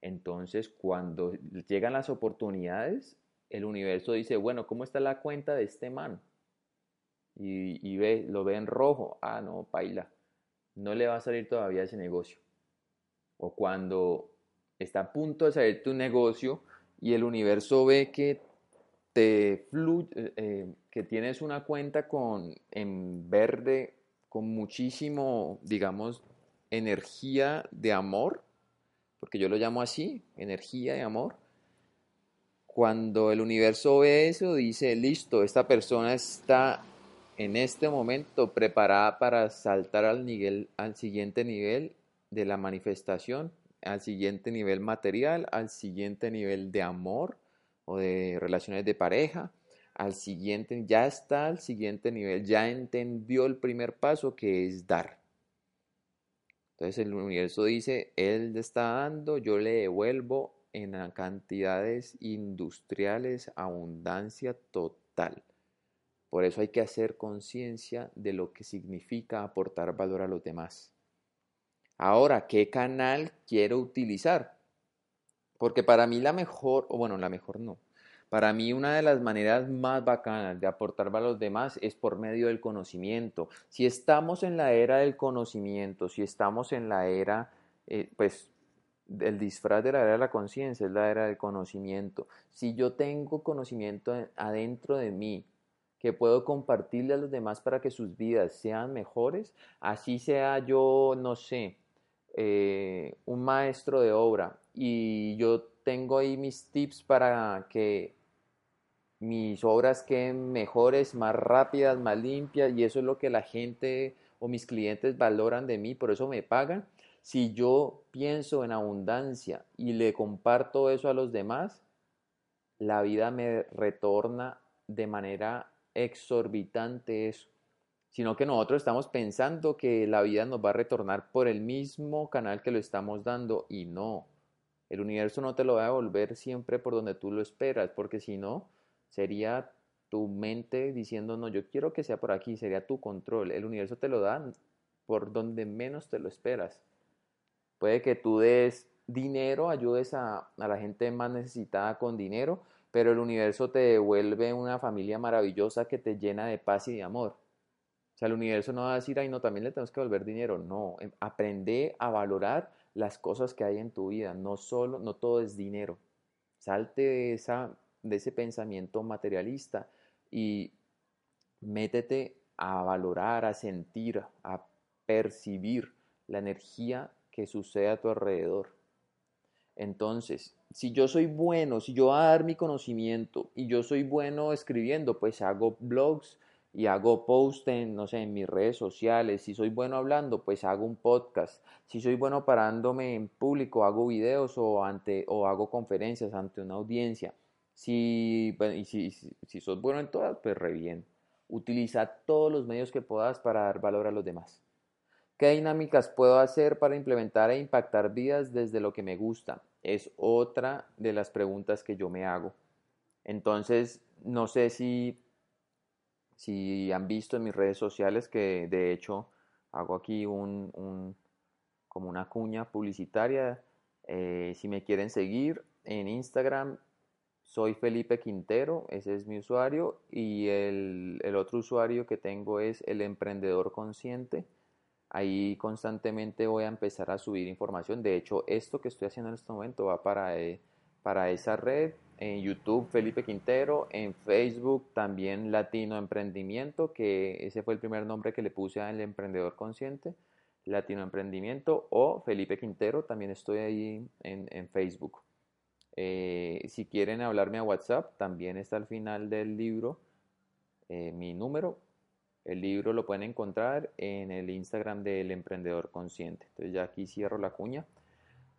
Entonces, cuando llegan las oportunidades, el universo dice, bueno, ¿cómo está la cuenta de este man? Y, ve, lo ve en rojo. Ah, no, paila. No le va a salir todavía ese negocio. O cuando está a punto de salir tu negocio y el universo ve que te fluye, eh, que tienes una cuenta con en verde con muchísimo, digamos, energía de amor, porque yo lo llamo así, energía de amor. Cuando el universo ve eso, dice, listo, esta persona está en este momento preparada para saltar al, nivel, al siguiente nivel de la manifestación al siguiente nivel material, al siguiente nivel de amor o de relaciones de pareja, al siguiente, ya está al siguiente nivel, ya entendió el primer paso que es dar. Entonces el universo dice, Él está dando, yo le devuelvo en cantidades industriales, abundancia total. Por eso hay que hacer conciencia de lo que significa aportar valor a los demás. Ahora, ¿qué canal quiero utilizar? Porque para mí la mejor, o bueno, la mejor no. Para mí una de las maneras más bacanas de aportar a los demás es por medio del conocimiento. Si estamos en la era del conocimiento, si estamos en la era, eh, pues el disfraz de la era de la conciencia es la era del conocimiento. Si yo tengo conocimiento adentro de mí, que puedo compartirle a los demás para que sus vidas sean mejores, así sea yo, no sé, eh, un maestro de obra y yo tengo ahí mis tips para que mis obras queden mejores, más rápidas, más limpias y eso es lo que la gente o mis clientes valoran de mí, por eso me pagan. Si yo pienso en abundancia y le comparto eso a los demás, la vida me retorna de manera exorbitante eso sino que nosotros estamos pensando que la vida nos va a retornar por el mismo canal que lo estamos dando y no. El universo no te lo va a devolver siempre por donde tú lo esperas, porque si no, sería tu mente diciendo, no, yo quiero que sea por aquí, sería tu control. El universo te lo da por donde menos te lo esperas. Puede que tú des dinero, ayudes a, la gente más necesitada con dinero, pero el universo te devuelve una familia maravillosa que te llena de paz y de amor. O sea, el universo no va a decir, ay, no, también le tenemos que volver dinero. No, em, aprende a valorar las cosas que hay en tu vida. No solo, no todo es dinero. Salte de, esa, de ese pensamiento materialista y métete a valorar, a sentir, a percibir la energía que sucede a tu alrededor. Entonces, si yo soy bueno, si yo voy a dar mi conocimiento y yo soy bueno escribiendo, pues hago blogs, y hago post en, no sé, en mis redes sociales. Si soy bueno hablando, pues hago un podcast. Si soy bueno parándome en público, hago videos o, ante, o hago conferencias ante una audiencia. Si, y si, si, sos bueno en todas, pues re bien. Utiliza todos los medios que puedas para dar valor a los demás. ¿Qué dinámicas puedo hacer para implementar e impactar vidas desde lo que me gusta? Es otra de las preguntas que yo me hago. Entonces, no sé si si han visto en mis redes sociales que de hecho hago aquí un, como una cuña publicitaria. Eh, si me quieren seguir en Instagram, soy Felipe Quintero, ese es mi usuario, y el, el otro usuario que tengo es el emprendedor consciente. Ahí constantemente voy a empezar a subir información. De hecho, esto que estoy haciendo en este momento va para, eh, para esa red. En YouTube, Felipe Quintero. En Facebook, también Latino Emprendimiento, que ese fue el primer nombre que le puse al emprendedor consciente. Latino Emprendimiento o Felipe Quintero, también estoy ahí en, en Facebook. Eh, si quieren hablarme a WhatsApp, también está al final del libro eh, mi número. El libro lo pueden encontrar en el Instagram del Emprendedor Consciente. Entonces ya aquí cierro la cuña.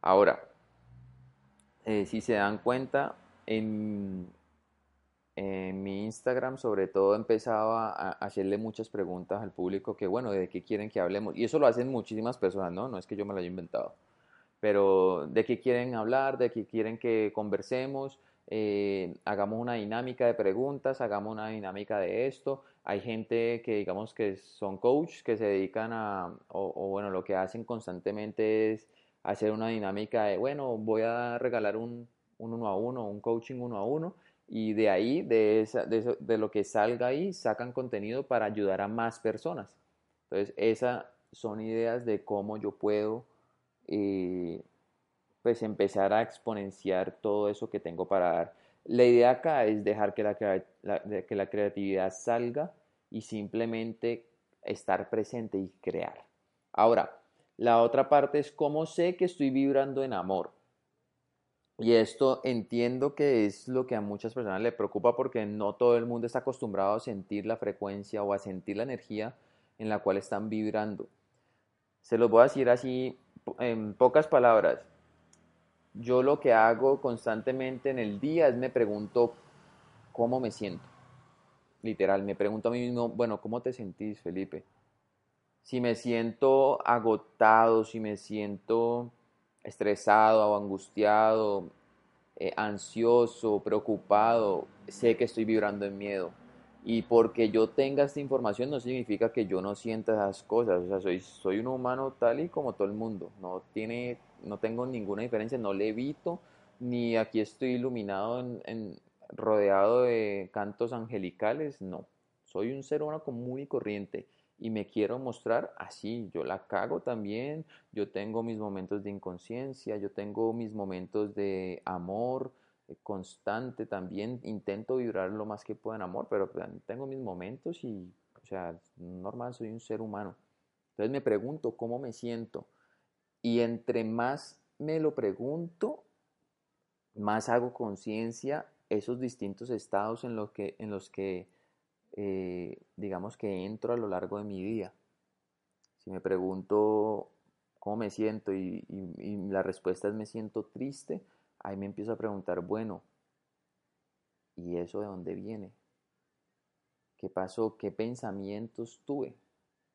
Ahora, eh, si se dan cuenta, en, mi Instagram sobre todo empezaba a hacerle muchas preguntas al público que, bueno, de qué quieren que hablemos. Y eso lo hacen muchísimas personas, ¿no? No es que yo me lo haya inventado pero de qué quieren hablar, de qué quieren que conversemos, eh, hagamos una dinámica de preguntas, hagamos una dinámica de esto. Hay gente que digamos que son coach, que se dedican a, o, bueno, lo que hacen constantemente es hacer una dinámica de, bueno, voy a regalar un, uno a uno, un coaching uno a uno, y de ahí, de, esa, de, de lo que salga ahí, sacan contenido para ayudar a más personas. Entonces, esas son ideas de cómo yo puedo eh, pues empezar a exponenciar todo eso que tengo para dar. La idea acá es dejar que la, que la creatividad salga y simplemente estar presente y crear. Ahora, la otra parte es cómo sé que estoy vibrando en amor. Y esto entiendo que es lo que a muchas personas le preocupa porque no todo el mundo está acostumbrado a sentir la frecuencia o a sentir la energía en la cual están vibrando. Se los voy a decir así en pocas palabras, yo lo que hago constantemente en el día es me pregunto cómo me siento. Literal, me pregunto a mí mismo, bueno, ¿cómo te sentís, Felipe? Si me siento agotado, si me siento estresado o angustiado, eh, ansioso, preocupado, sé que estoy vibrando en miedo. Y porque yo tenga esta información no significa que yo no sienta esas cosas. O sea, soy, soy un humano tal y como todo el mundo. No, tiene, no tengo ninguna diferencia, no levito, ni aquí estoy iluminado, en, rodeado de cantos angelicales. No, soy un ser humano común y corriente. Y me quiero mostrar así. Yo la cago también. Yo tengo mis momentos de inconsciencia. Yo tengo mis momentos de amor constante también, intento vibrar lo más que pueda en amor, pero pues, tengo mis momentos y, o sea, normal, soy un ser humano. Entonces me pregunto cómo me siento y entre más me lo pregunto, más hago conciencia esos distintos estados en los que, en los que eh, digamos que entro a lo largo de mi día. Si me pregunto cómo me siento y la respuesta es me siento triste, ahí me empiezo a preguntar, bueno, ¿y eso de dónde viene? ¿Qué pasó? ¿Qué pensamientos tuve?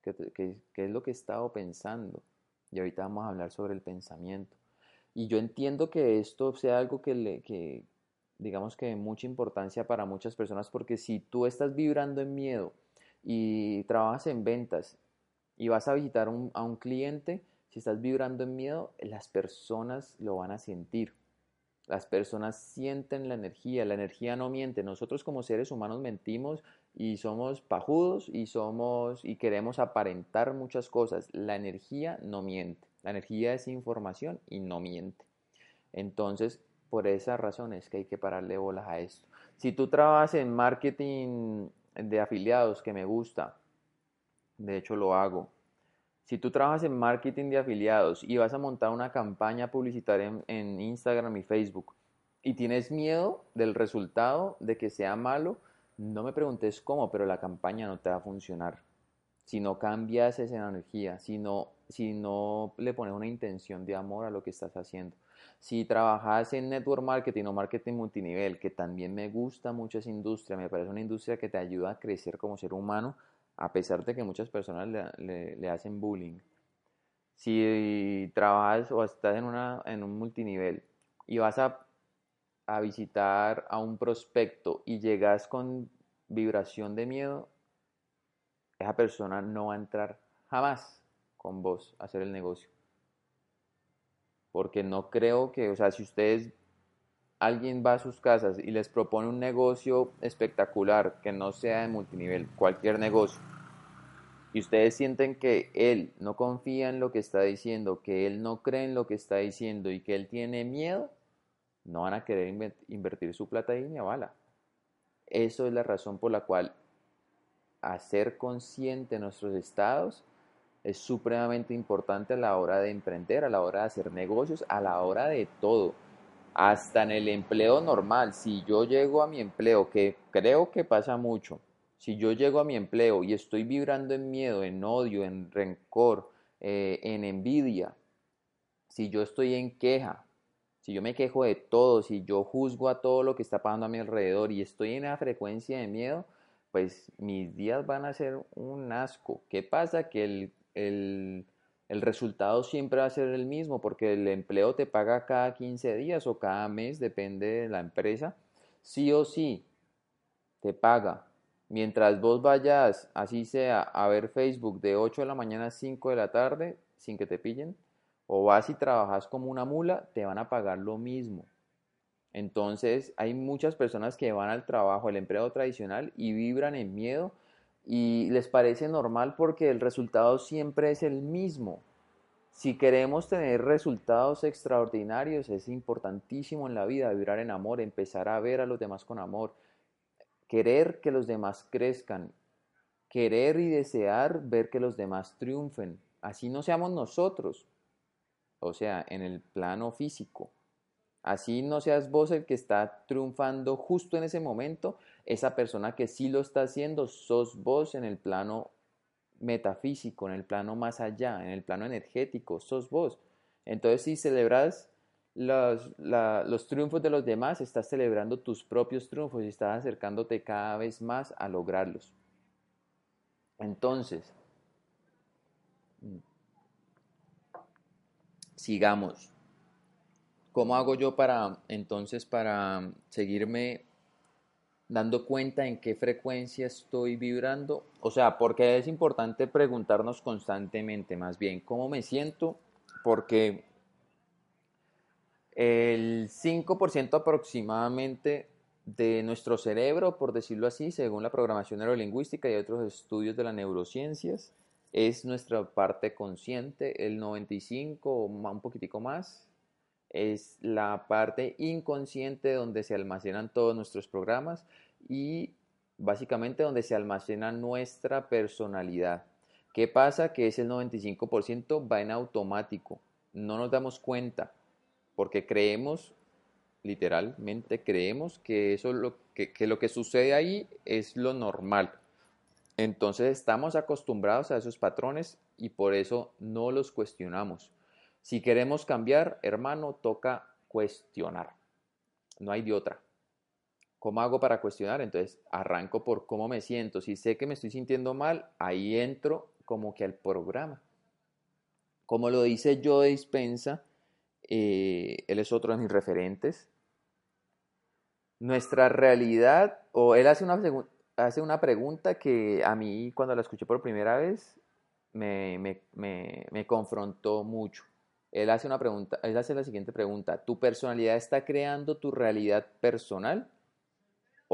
¿Qué, es lo que he estado pensando? Y ahorita vamos a hablar sobre el pensamiento. Y yo entiendo que esto sea algo que, le, que digamos que de mucha importancia para muchas personas, porque si tú estás vibrando en miedo y trabajas en ventas y vas a visitar a un cliente, si estás vibrando en miedo, las personas lo van a sentir. Las personas sienten la energía, la energía no miente. Nosotros como seres humanos mentimos y somos pajudos y somos y queremos aparentar muchas cosas. La energía no miente. La energía es información y no miente. Entonces, por esa razón es que hay que pararle bolas a esto. Si tú trabajas en marketing de afiliados, que me gusta, de hecho lo hago, si tú trabajas en marketing de afiliados y vas a montar una campaña publicitaria en, Instagram y Facebook y tienes miedo del resultado, de que sea malo, no me preguntes cómo, pero la campaña no te va a funcionar. Si no cambias esa energía, si no, si no le pones una intención de amor a lo que estás haciendo. Si trabajas en network marketing o marketing multinivel, que también me gusta mucho esa industria, me parece una industria que te ayuda a crecer como ser humano, a pesar de que muchas personas le, hacen bullying. Si trabajas o estás en, una, en un multinivel y vas a, a visitar a un prospecto y llegas con vibración de miedo, esa persona no va a entrar jamás con vos a hacer el negocio. Porque no creo que, o sea, si ustedes alguien va a sus casas y les propone un negocio espectacular que no sea de multinivel, cualquier negocio, y ustedes sienten que él no confía en lo que está diciendo, que él no cree en lo que está diciendo y que él tiene miedo, no van a querer invertir su plata ahí ni a bala. Eso es la razón por la cual hacer consciente nuestros estados es supremamente importante a la hora de emprender, a la hora de hacer negocios, a la hora de todo. Hasta en el empleo normal, si yo llego a mi empleo, que creo que pasa mucho, si yo llego a mi empleo y estoy vibrando en miedo, en odio, en rencor, eh, en envidia, si yo estoy en queja, si yo me quejo de todo, si yo juzgo a todo lo que está pasando a mi alrededor y estoy en la frecuencia de miedo, pues mis días van a ser un asco. ¿Qué pasa? Que el, el, el resultado siempre va a ser el mismo porque el empleo te paga cada 15 días o cada mes, depende de la empresa. Sí o sí, te paga Mientras vos vayas, así sea, a ver Facebook de 8 de la mañana a 5 de la tarde, sin que te pillen, o vas y trabajas como una mula, te van a pagar lo mismo. Entonces, hay muchas personas que van al trabajo, al empleo tradicional, y vibran en miedo y les parece normal porque el resultado siempre es el mismo. Si queremos tener resultados extraordinarios, es importantísimo en la vida vibrar en amor, empezar a ver a los demás con amor, querer que los demás crezcan, querer y desear ver que los demás triunfen, así no seamos nosotros, o sea, en el plano físico. Así no seas vos el que está triunfando justo en ese momento, esa persona que sí lo está haciendo, sos vos en el plano metafísico, en el plano más allá, en el plano energético, sos vos. Entonces, si celebras los, los, triunfos de los demás, estás celebrando tus propios triunfos y estás acercándote cada vez más a lograrlos. Entonces, sigamos. ¿Cómo hago yo para entonces para seguirme dando cuenta en qué frecuencia estoy vibrando? O sea, porque es importante preguntarnos constantemente, más bien, ¿cómo me siento? Porque el 5% aproximadamente de nuestro cerebro, por decirlo así, según la programación neurolingüística y otros estudios de las neurociencias, es nuestra parte consciente, el 95 o un poquitico más es la parte inconsciente donde se almacenan todos nuestros programas y básicamente donde se almacena nuestra personalidad. ¿Qué pasa? Que ese 95% va en automático, no nos damos cuenta porque creemos, literalmente creemos que eso lo que, lo que sucede ahí es lo normal. Entonces estamos acostumbrados a esos patrones y por eso no los cuestionamos. Si queremos cambiar, hermano, toca cuestionar. No hay de otra. ¿Cómo hago para cuestionar? Entonces arranco por cómo me siento. Si sé que me estoy sintiendo mal, ahí entro como que al programa. Como lo dice Joe Dispensa, eh, él es otro de mis referentes. Nuestra realidad, o él hace una, hace una pregunta que a mí cuando la escuché por primera vez me, me, confrontó mucho. Él hace una pregunta, él hace la siguiente pregunta, ¿tu personalidad está creando tu realidad personal?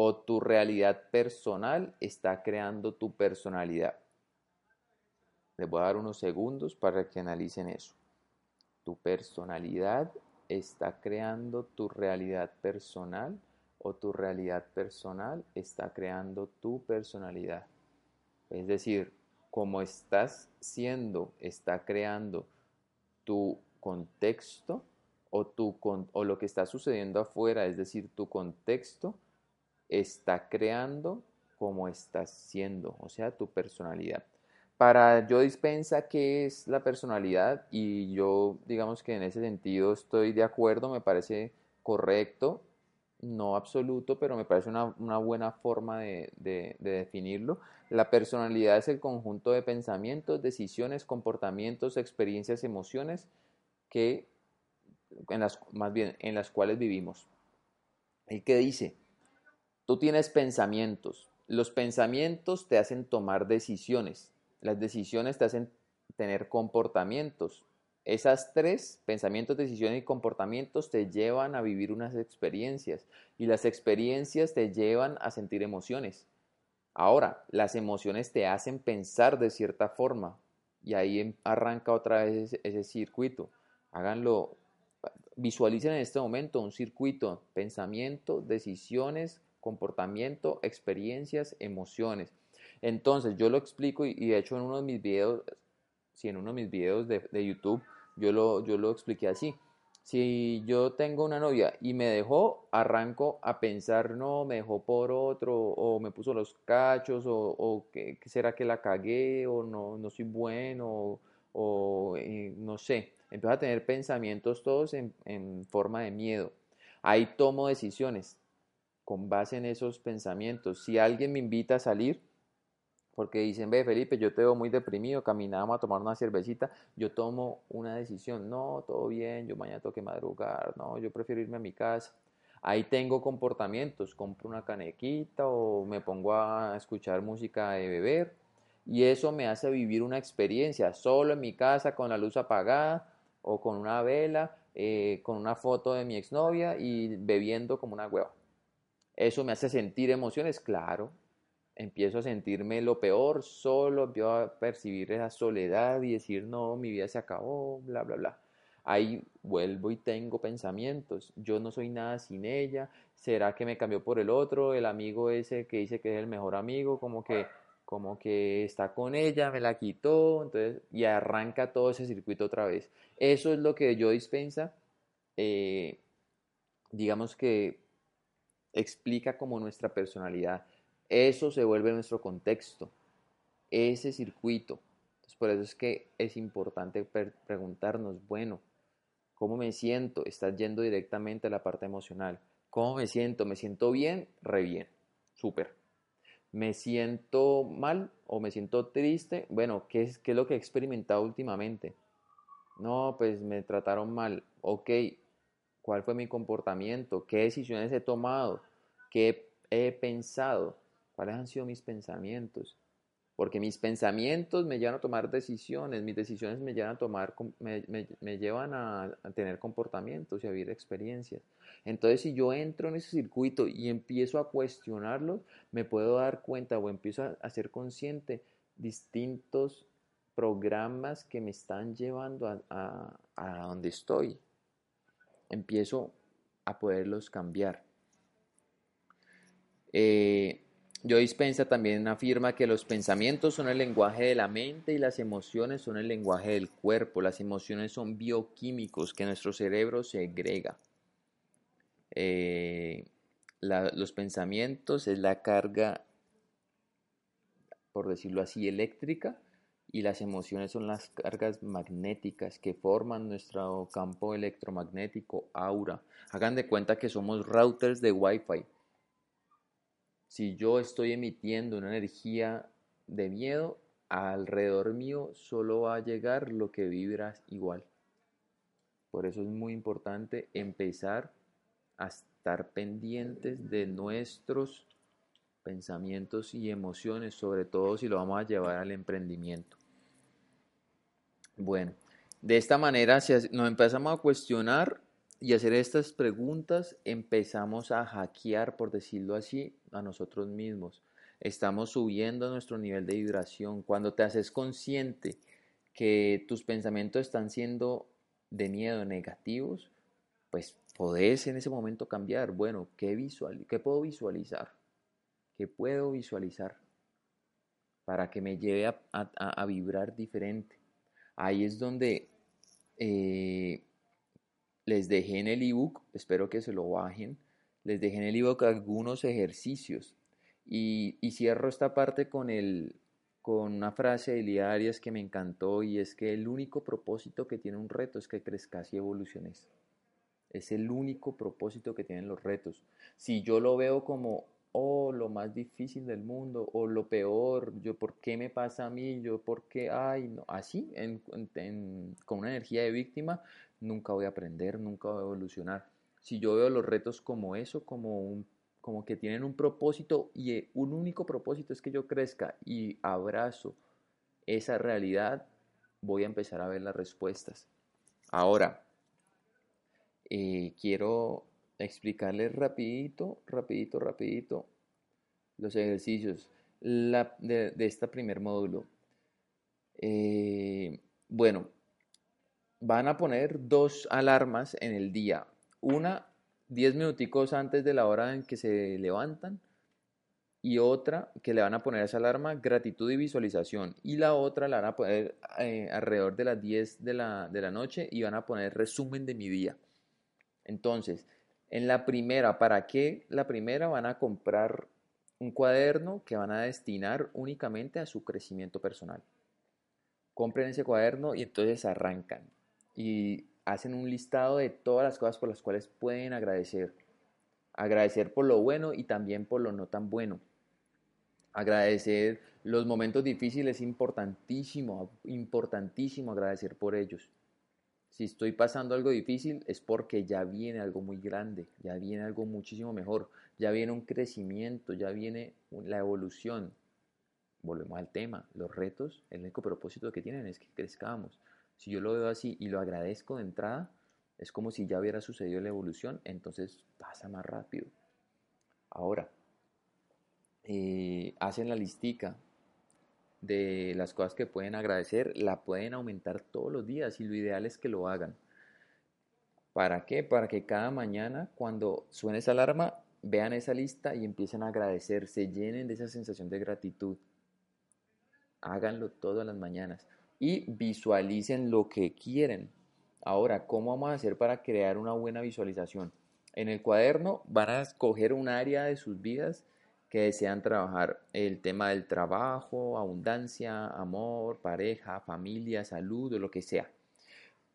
¿O tu realidad personal está creando tu personalidad? Les voy a dar unos segundos para que analicen eso. ¿Tu personalidad está creando tu realidad personal o tu realidad personal está creando tu personalidad? Es decir, como estás siendo, está creando tu contexto o, tu, o lo que está sucediendo afuera, es decir, tu contexto, está creando como estás siendo, o sea, tu personalidad. Para yo dispensa qué es la personalidad y yo digamos que en ese sentido estoy de acuerdo, me parece correcto, no absoluto, pero me parece una, buena forma de, definirlo. La personalidad es el conjunto de pensamientos, decisiones, comportamientos, experiencias, emociones que, en las, más bien, en las cuales vivimos. ¿Y qué dice? Tú tienes pensamientos. Los pensamientos te hacen tomar decisiones. Las decisiones te hacen tener comportamientos. Esas tres, pensamientos, decisiones y comportamientos, te llevan a vivir unas experiencias y las experiencias te llevan a sentir emociones. Ahora, las emociones te hacen pensar de cierta forma y ahí em, arranca otra vez ese, circuito. Háganlo, visualicen en este momento un circuito, pensamiento, decisiones, comportamiento, experiencias, emociones. Entonces, yo lo explico y, de hecho en uno de mis videos, si en uno de mis videos de, YouTube, yo lo, yo lo expliqué así. Si yo tengo una novia y me dejó, arranco a pensar, no, me dejó por otro, o me puso los cachos, o, o ¿qué, será que la cagué, o no, no soy bueno, o, eh, no sé. Empiezo a tener pensamientos todos en forma de miedo. Ahí tomo decisiones con base en esos pensamientos. Si alguien me invita a salir, porque dicen, ve Felipe, yo te veo muy deprimido, caminamos a tomar una cervecita, yo tomo una decisión, no, todo bien, yo mañana tengo que madrugar, no, yo prefiero irme a mi casa. Ahí tengo comportamientos, compro una canequita o me pongo a escuchar música de beber y eso me hace vivir una experiencia solo en mi casa con la luz apagada o con una vela, eh, con una foto de mi exnovia y bebiendo como una hueva. Eso me hace sentir emociones, claro, empiezo a sentirme lo peor, solo empiezo a percibir esa soledad y decir, no, mi vida se acabó, bla, bla, bla. Ahí vuelvo y tengo pensamientos, yo no soy nada sin ella, ¿será que me cambió por el otro? El amigo ese que dice que es el mejor amigo, como que, como que está con ella, me la quitó, entonces, y arranca todo ese circuito otra vez. Eso es lo que yo dispensa, eh, digamos que explica como nuestra personalidad eso se vuelve nuestro contexto, ese circuito. Entonces, por eso es que es importante preguntarnos, bueno, ¿cómo me siento? Estás yendo directamente a la parte emocional. ¿Cómo me siento? ¿Me siento bien? Re bien. Súper. ¿Me siento mal o me siento triste? Bueno, ¿qué es, ¿qué es lo que he experimentado últimamente? No, pues me trataron mal. Ok, ¿cuál fue mi comportamiento? ¿Qué decisiones he tomado? ¿Qué he pensado? ¿Cuáles han sido mis pensamientos? Porque mis pensamientos me llevan a tomar decisiones, mis decisiones me llevan a tomar, me, llevan a, tener comportamientos y a vivir experiencias. Entonces, si yo entro en ese circuito y empiezo a cuestionarlo, me puedo dar cuenta o empiezo a, ser consciente distintos programas que me están llevando a, a donde estoy. Empiezo a poderlos cambiar. Eh, Joe Dispensa también afirma que los pensamientos son el lenguaje de la mente y las emociones son el lenguaje del cuerpo. Las emociones son bioquímicos que nuestro cerebro segrega. Eh, los pensamientos es la carga, por decirlo así, eléctrica y las emociones son las cargas magnéticas que forman nuestro campo electromagnético aura. Hagan de cuenta que somos routers de Wi-Fi si yo estoy emitiendo una energía de miedo, alrededor mío solo va a llegar lo que vibras igual. Por eso es muy importante empezar a estar pendientes de nuestros pensamientos y emociones, sobre todo si lo vamos a llevar al emprendimiento. Bueno, de esta manera, si nos empezamos a cuestionar y hacer estas preguntas empezamos a hackear, por decirlo así, a nosotros mismos. Estamos subiendo nuestro nivel de vibración. Cuando te haces consciente que tus pensamientos están siendo de miedo negativos, pues podés en ese momento cambiar. Bueno, ¿qué, visual, qué puedo visualizar? ¿Qué puedo visualizar? Para que me lleve a, vibrar diferente. Ahí es donde eh, les dejé en el ebook, espero que se lo bajen, les dejé en el ebook algunos ejercicios y, cierro esta parte con, el, con una frase de Elías Arias que me encantó y es que el único propósito que tiene un reto es que crezcas y evoluciones. Es el único propósito que tienen los retos. Si yo lo veo como, oh, lo más difícil del mundo, o lo peor, yo, ¿por qué me pasa a mí? Yo, ¿por qué? Ay, no. Así, con una energía de víctima, nunca voy a aprender, nunca voy a evolucionar. Si yo veo los retos como eso, como, un, como que tienen un propósito y eh, un único propósito es que yo crezca y abrazo esa realidad, voy a empezar a ver las respuestas. Ahora, eh, quiero explicarles rapidito, rapidito, rapidito los ejercicios de, este primer módulo. Eh, bueno, van a poner dos alarmas en el día. Una 10 minuticos antes de la hora en que se levantan y otra que le van a poner esa alarma gratitud y visualización y la otra la van a poner eh, alrededor de las 10 de la, de la noche y van a poner resumen de mi día. Entonces, en la primera, ¿para qué? La primera van a comprar un cuaderno que van a destinar únicamente a su crecimiento personal. Compren ese cuaderno y entonces arrancan y hacen un listado de todas las cosas por las cuales pueden agradecer. Agradecer por lo bueno y también por lo no tan bueno. Agradecer los momentos difíciles es importantísimo, importantísimo agradecer por ellos. Si estoy pasando algo difícil es porque ya viene algo muy grande, ya viene algo muchísimo mejor, ya viene un crecimiento, ya viene la evolución. Volvemos al tema, los retos, el único propósito que tienen es que crezcamos. Si yo lo veo así y lo agradezco de entrada, es como si ya hubiera sucedido la evolución, entonces pasa más rápido. Ahora, eh, hacen la listica, de las cosas que pueden agradecer, la pueden aumentar todos los días y lo ideal es que lo hagan. ¿Para qué? Para que cada mañana cuando suene esa alarma vean esa lista y empiecen a agradecer, se llenen de esa sensación de gratitud. Háganlo todas las mañanas y visualicen lo que quieren. Ahora, ¿cómo vamos a hacer para crear una buena visualización? En el cuaderno van a escoger un área de sus vidas que desean trabajar el tema del trabajo, abundancia, amor, pareja, familia, salud o lo que sea.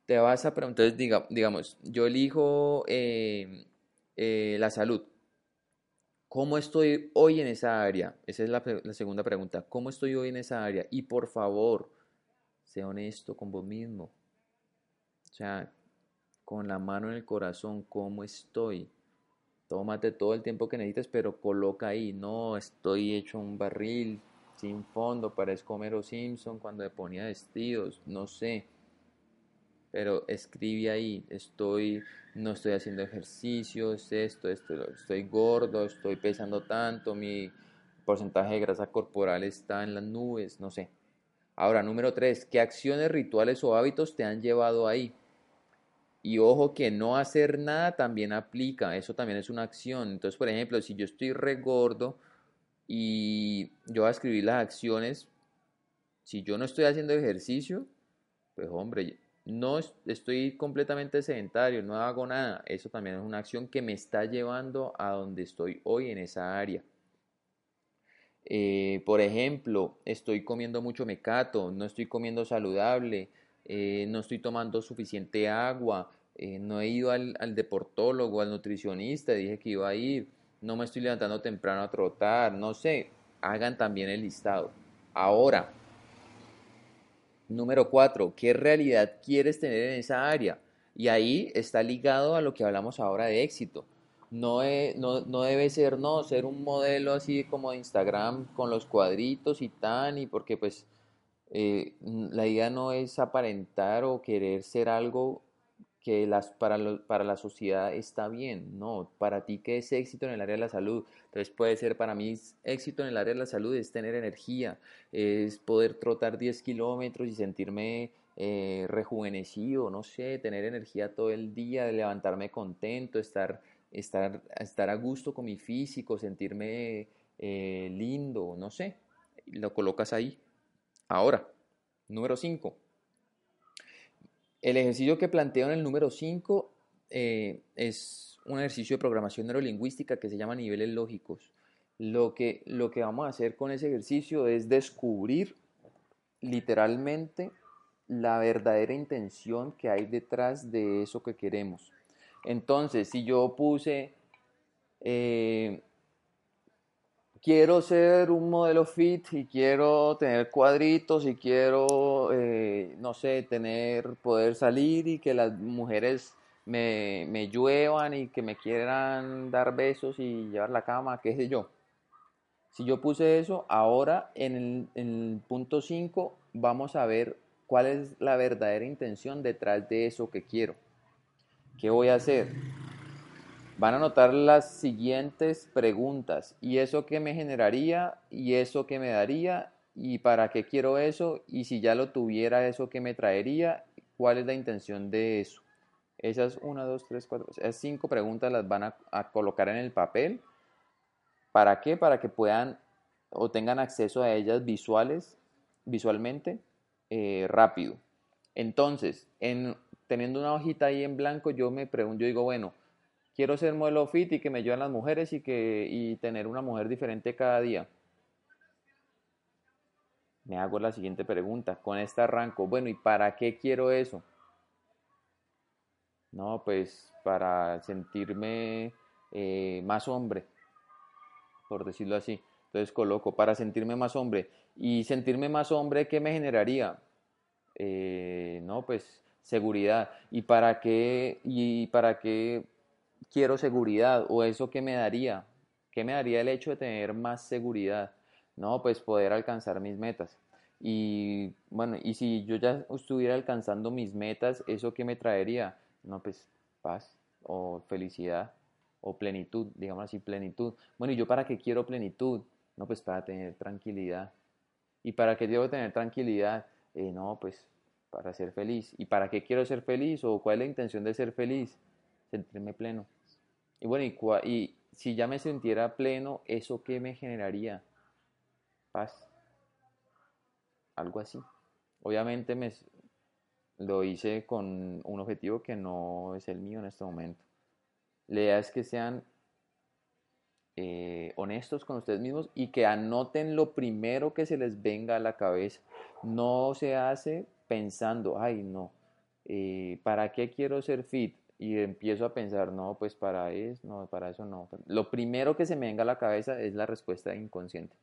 Te vas a preguntar, entonces digamos, yo elijo eh, eh, la salud. ¿Cómo estoy hoy en esa área? Esa es la, la segunda pregunta. ¿Cómo estoy hoy en esa área? Y por favor, sé honesto con vos mismo. O sea, con la mano en el corazón, ¿cómo estoy? Tómate todo el tiempo que necesites, pero coloca ahí, no, estoy hecho un barril sin fondo, parezco Homero Simpson cuando le ponía vestidos, no sé. Pero escribe ahí, estoy, no estoy haciendo ejercicios, esto, esto, estoy gordo, estoy pesando tanto, mi porcentaje de grasa corporal está en las nubes, no sé. Ahora, número tres, ¿qué acciones, rituales o hábitos te han llevado ahí? Y ojo que no hacer nada también aplica, eso también es una acción. Entonces, por ejemplo, si yo estoy regordo y yo voy a escribir las acciones, si yo no estoy haciendo ejercicio, pues hombre, no estoy completamente sedentario, no hago nada. Eso también es una acción que me está llevando a donde estoy hoy en esa área. Eh, por ejemplo, estoy comiendo mucho mecato, no estoy comiendo saludable, eh, no estoy tomando suficiente agua, eh, no he ido al, al, deportólogo, al nutricionista, dije que iba a ir, no me estoy levantando temprano a trotar, no sé, hagan también el listado. Ahora, número cuatro, ¿qué realidad quieres tener en esa área? Y ahí está ligado a lo que hablamos ahora de éxito. No, no, no, debe ser, no, ser un modelo así como de Instagram con los cuadritos y tan, y porque pues eh, la idea no es aparentar o querer ser algo que las, para, para la sociedad está bien, no, para ti que es éxito en el área de la salud, entonces puede ser para mí éxito en el área de la salud es tener energía, es poder trotar 10 kilómetros y sentirme eh, rejuvenecido, no sé, tener energía todo el día, levantarme contento, estar, estar, estar a gusto con mi físico, sentirme eh, lindo, no sé, lo colocas ahí. Ahora, número 5. El ejercicio que planteo en el número 5 eh, es un ejercicio de programación neurolingüística que se llama niveles lógicos. Lo que, lo que vamos a hacer con ese ejercicio es descubrir literalmente la verdadera intención que hay detrás de eso que queremos. Entonces, si yo puse eh, quiero ser un modelo fit y quiero tener cuadritos y quiero, eh, no sé, tener, poder salir y que las mujeres me, me lluevan y que me quieran dar besos y llevar la cama, qué sé yo. Si yo puse eso, ahora en el, en el punto 5 vamos a ver cuál es la verdadera intención detrás de eso que quiero. ¿Qué voy a hacer? Van a notar las siguientes preguntas. ¿Y eso qué me generaría? ¿Y eso qué me daría? ¿Y para qué quiero eso? ¿Y si ya lo tuviera, eso qué me traería? ¿Cuál es la intención de eso? Esas una, dos, tres, cuatro, esas cinco preguntas las van a, colocar en el papel. ¿Para qué? Para que puedan o tengan acceso a ellas visuales, visualmente eh, rápido. Entonces, en, teniendo una hojita ahí en blanco, yo me pregunto, yo digo, bueno, quiero ser modelo fit y que me ayuden las mujeres y, que, y tener una mujer diferente cada día. Me hago la siguiente pregunta, con esta arranco, bueno, ¿y para qué quiero eso? No, pues para sentirme eh, más hombre, por decirlo así. Entonces coloco, para sentirme más hombre. ¿Y sentirme más hombre qué me generaría? Eh, no, pues seguridad. ¿Y para qué? ¿Y para qué quiero seguridad o eso que me daría, ¿qué me daría el hecho de tener más seguridad? No, pues poder alcanzar mis metas. Y bueno, y si yo ya estuviera alcanzando mis metas, ¿eso qué me traería? No, pues paz o felicidad o plenitud, digamos así, plenitud. Bueno, ¿y yo para qué quiero plenitud? No, pues para tener tranquilidad. ¿Y para qué quiero tener tranquilidad? Eh, no, pues para ser feliz. ¿Y para qué quiero ser feliz? ¿O cuál es la intención de ser feliz? Sentirme pleno. Y bueno, y, si ya me sintiera pleno, ¿eso qué me generaría? Paz. Algo así. Obviamente me, lo hice con un objetivo que no es el mío en este momento. La idea es que sean eh, honestos con ustedes mismos y que anoten lo primero que se les venga a la cabeza. No se hace pensando, ay no, eh, ¿para qué quiero ser fit? Y empiezo a pensar, no, pues para eso, no, para eso no. Lo primero que se me venga a la cabeza es la respuesta inconsciente.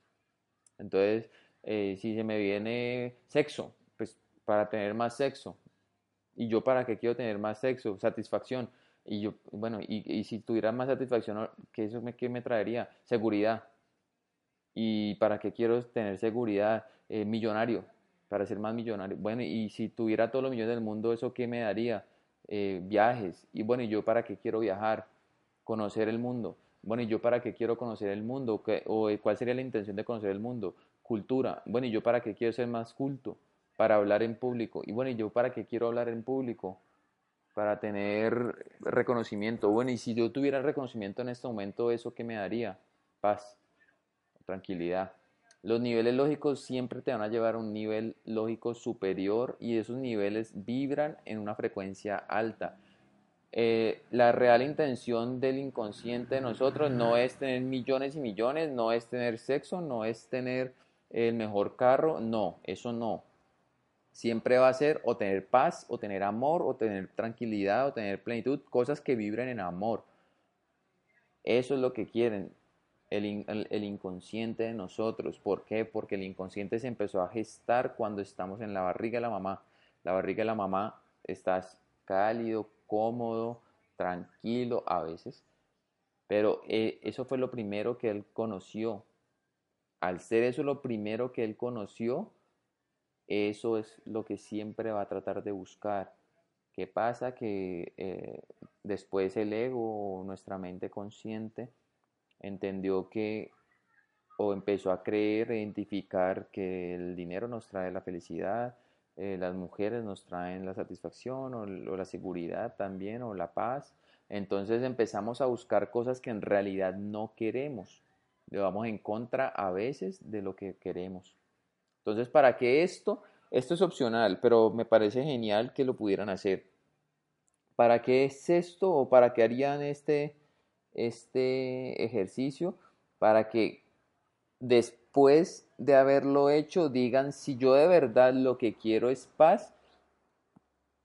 Entonces, eh, si se me viene sexo, pues para tener más sexo. ¿Y yo para qué quiero tener más sexo? Satisfacción. Y yo, bueno, y, si tuviera más satisfacción, ¿qué, eso me, qué me traería? Seguridad. ¿Y para qué quiero tener seguridad? Eh, millonario, para ser más millonario. Bueno, y si tuviera todos los millones del mundo, ¿eso qué me daría? Eh, viajes. Y bueno, ¿y yo para qué quiero viajar? Conocer el mundo. Bueno, ¿y yo para qué quiero conocer el mundo? ¿O cuál sería la intención de conocer el mundo? Cultura. Bueno, ¿y yo para qué quiero ser más culto? Para hablar en público. Y bueno, ¿y yo para qué quiero hablar en público? Para tener reconocimiento. Bueno, y si yo tuviera reconocimiento en este momento, ¿eso qué me daría? Paz, tranquilidad. Los niveles lógicos siempre te van a llevar a un nivel lógico superior y esos niveles vibran en una frecuencia alta. Eh, la real intención del inconsciente de nosotros no es tener millones y millones, no es tener sexo, no es tener el mejor carro, no, eso no. Siempre va a ser o tener paz, o tener amor, o tener tranquilidad, o tener plenitud, cosas que vibren en amor. Eso es lo que quieren el, inconsciente de nosotros. ¿Por qué? Porque el inconsciente se empezó a gestar cuando estamos en la barriga de la mamá. La barriga de la mamá estás cálido, cómodo, tranquilo a veces, pero eh, eso fue lo primero que él conoció. Al ser eso lo primero que él conoció, eso es lo que siempre va a tratar de buscar. ¿Qué pasa? Que eh, después el ego, nuestra mente consciente, entendió que o empezó a creer, e identificar que el dinero nos trae la felicidad, eh, las mujeres nos traen la satisfacción o, la seguridad también o la paz. Entonces empezamos a buscar cosas que en realidad no queremos. Le vamos en contra a veces de lo que queremos. Entonces, para que esto, esto es opcional, pero me parece genial que lo pudieran hacer. ¿Para qué es esto o para qué harían este, este ejercicio para que después de haberlo hecho digan si yo de verdad lo que quiero es paz,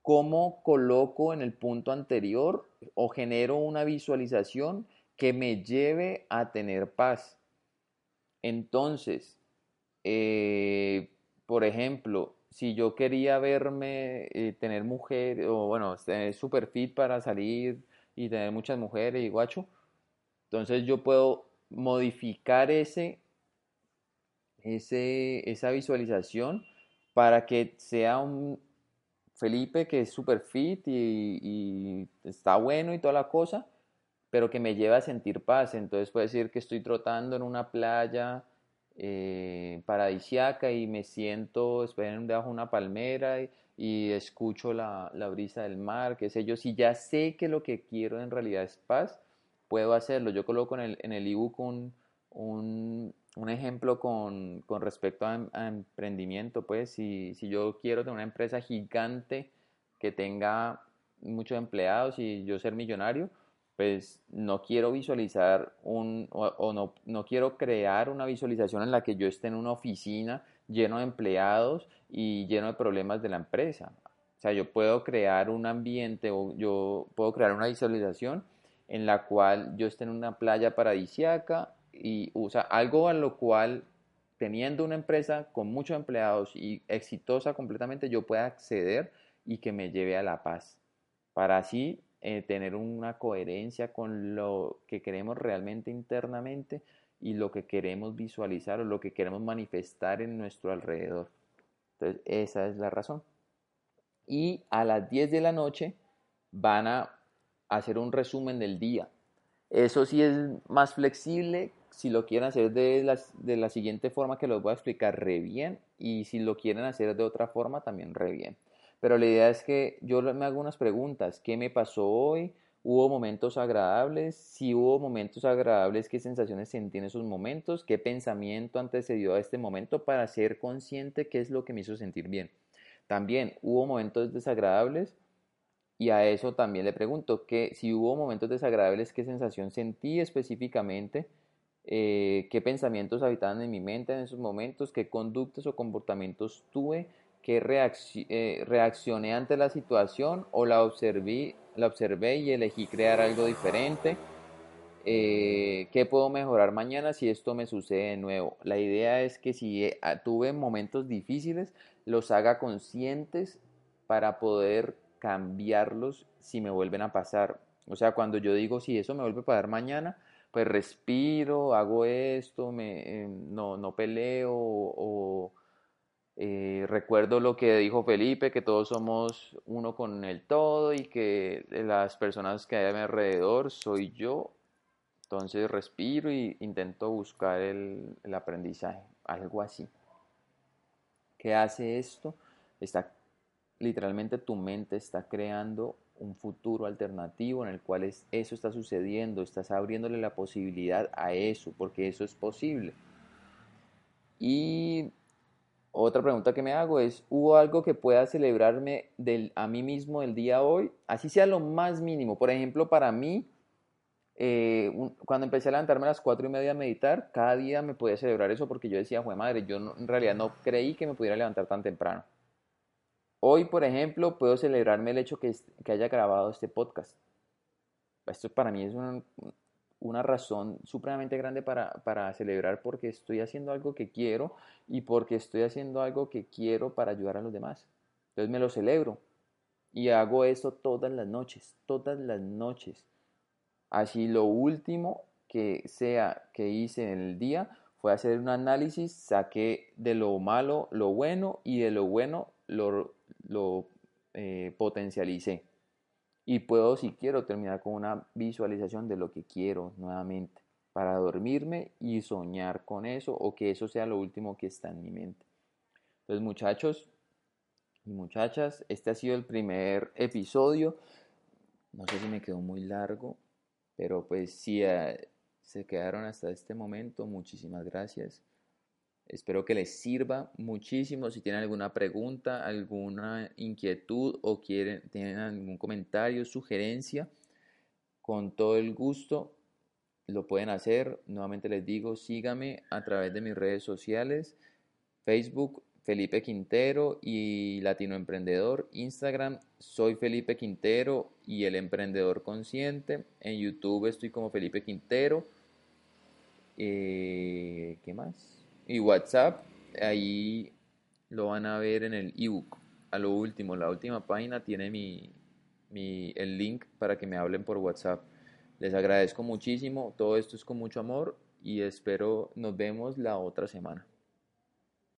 ¿cómo coloco en el punto anterior o genero una visualización que me lleve a tener paz? Entonces, eh, por ejemplo, si yo quería verme, eh, tener mujer, o bueno, tener super fit para salir y tener muchas mujeres y guacho, entonces yo puedo modificar ese, ese, esa visualización para que sea un Felipe que es super fit y, está bueno y toda la cosa, pero que me lleva a sentir paz. Entonces puede decir que estoy trotando en una playa eh, paradisiaca y me siento debajo de una palmera y, escucho la, brisa del mar, qué sé yo. Si ya sé que lo que quiero en realidad es paz, puedo hacerlo. Yo coloco en el, en el ebook un, un, ejemplo con, respecto a, emprendimiento. Pues si, si yo quiero tener una empresa gigante que tenga muchos empleados y yo ser millonario, pues no quiero visualizar un, o, no, no, quiero crear una visualización en la que yo esté en una oficina lleno de empleados y lleno de problemas de la empresa. O sea, yo puedo crear un ambiente o yo puedo crear una visualización en la cual yo esté en una playa paradisiaca y usa algo a lo cual teniendo una empresa con muchos empleados y exitosa completamente yo pueda acceder y que me lleve a la paz para así eh, tener una coherencia con lo que queremos realmente internamente y lo que queremos visualizar o lo que queremos manifestar en nuestro alrededor. Entonces, esa es la razón. Y a las 10 de la noche van a hacer un resumen del día. Eso sí es más flexible si lo quieren hacer de la, de la siguiente forma que los voy a explicar re bien y si lo quieren hacer de otra forma también re bien. Pero la idea es que yo me hago unas preguntas. ¿Qué me pasó hoy? ¿Hubo momentos agradables? Si hubo momentos agradables, ¿qué sensaciones sentí en esos momentos? ¿Qué pensamiento antecedió a este momento para ser consciente qué es lo que me hizo sentir bien? También hubo momentos desagradables y a eso también le pregunto que si hubo momentos desagradables, ¿qué sensación sentí específicamente? Eh, ¿Qué pensamientos habitaban en mi mente en esos momentos? ¿Qué conductas o comportamientos tuve? que eh, reaccioné ante la situación o la observé, la observé y elegí crear algo diferente. Eh, ¿Qué puedo mejorar mañana si esto me sucede de nuevo? La idea es que si eh, tuve momentos difíciles, los haga conscientes para poder cambiarlos si me vuelven a pasar. O sea, cuando yo digo si eso me vuelve a pasar mañana, pues respiro, hago esto, me, no, no peleo o eh, recuerdo lo que dijo Felipe, que todos somos uno con el todo y que las personas que hay a mi alrededor soy yo. Entonces respiro y intento buscar el, aprendizaje, algo así. ¿Qué hace esto? Está literalmente tu mente está creando un futuro alternativo en el cual eso está sucediendo, estás abriéndole la posibilidad a eso, porque eso es posible. Y otra pregunta que me hago es, ¿hubo algo que pueda celebrarme del, a mí mismo el día hoy? Así sea lo más mínimo. Por ejemplo, para mí, eh, cuando empecé a levantarme a las cuatro y media a meditar, cada día me podía celebrar eso porque yo decía, madre, yo en realidad no creí que me pudiera levantar tan temprano. Hoy, por ejemplo, puedo celebrarme el hecho que, que haya grabado este podcast. Esto para mí es un, una razón supremamente grande para, celebrar porque estoy haciendo algo que quiero y porque estoy haciendo algo que quiero para ayudar a los demás. Entonces me lo celebro y hago eso todas las noches, todas las noches. Así lo último que sea que hice en el día fue hacer un análisis, saqué de lo malo lo bueno y de lo bueno lo, lo eh, potencialicé. Y puedo, si quiero, terminar con una visualización de lo que quiero nuevamente para dormirme y soñar con eso o que eso sea lo último que está en mi mente. Entonces, muchachos y muchachas, este ha sido el primer episodio. No sé si me quedó muy largo, pero pues si eh, se quedaron hasta este momento, muchísimas gracias. Espero que les sirva muchísimo. Si tienen alguna pregunta, alguna inquietud o quieren, tienen algún comentario, sugerencia, con todo el gusto lo pueden hacer. Nuevamente les digo, síganme a través de mis redes sociales, Facebook Felipe Quintero y Latino Emprendedor, Instagram soy Felipe Quintero y el Emprendedor Consciente, en YouTube estoy como Felipe Quintero. Eh, ¿Qué más? Y WhatsApp, ahí lo van a ver en el ebook. A lo último, la última página tiene mi, mi, el link para que me hablen por WhatsApp. Les agradezco muchísimo, todo esto es con mucho amor y espero nos vemos la otra semana.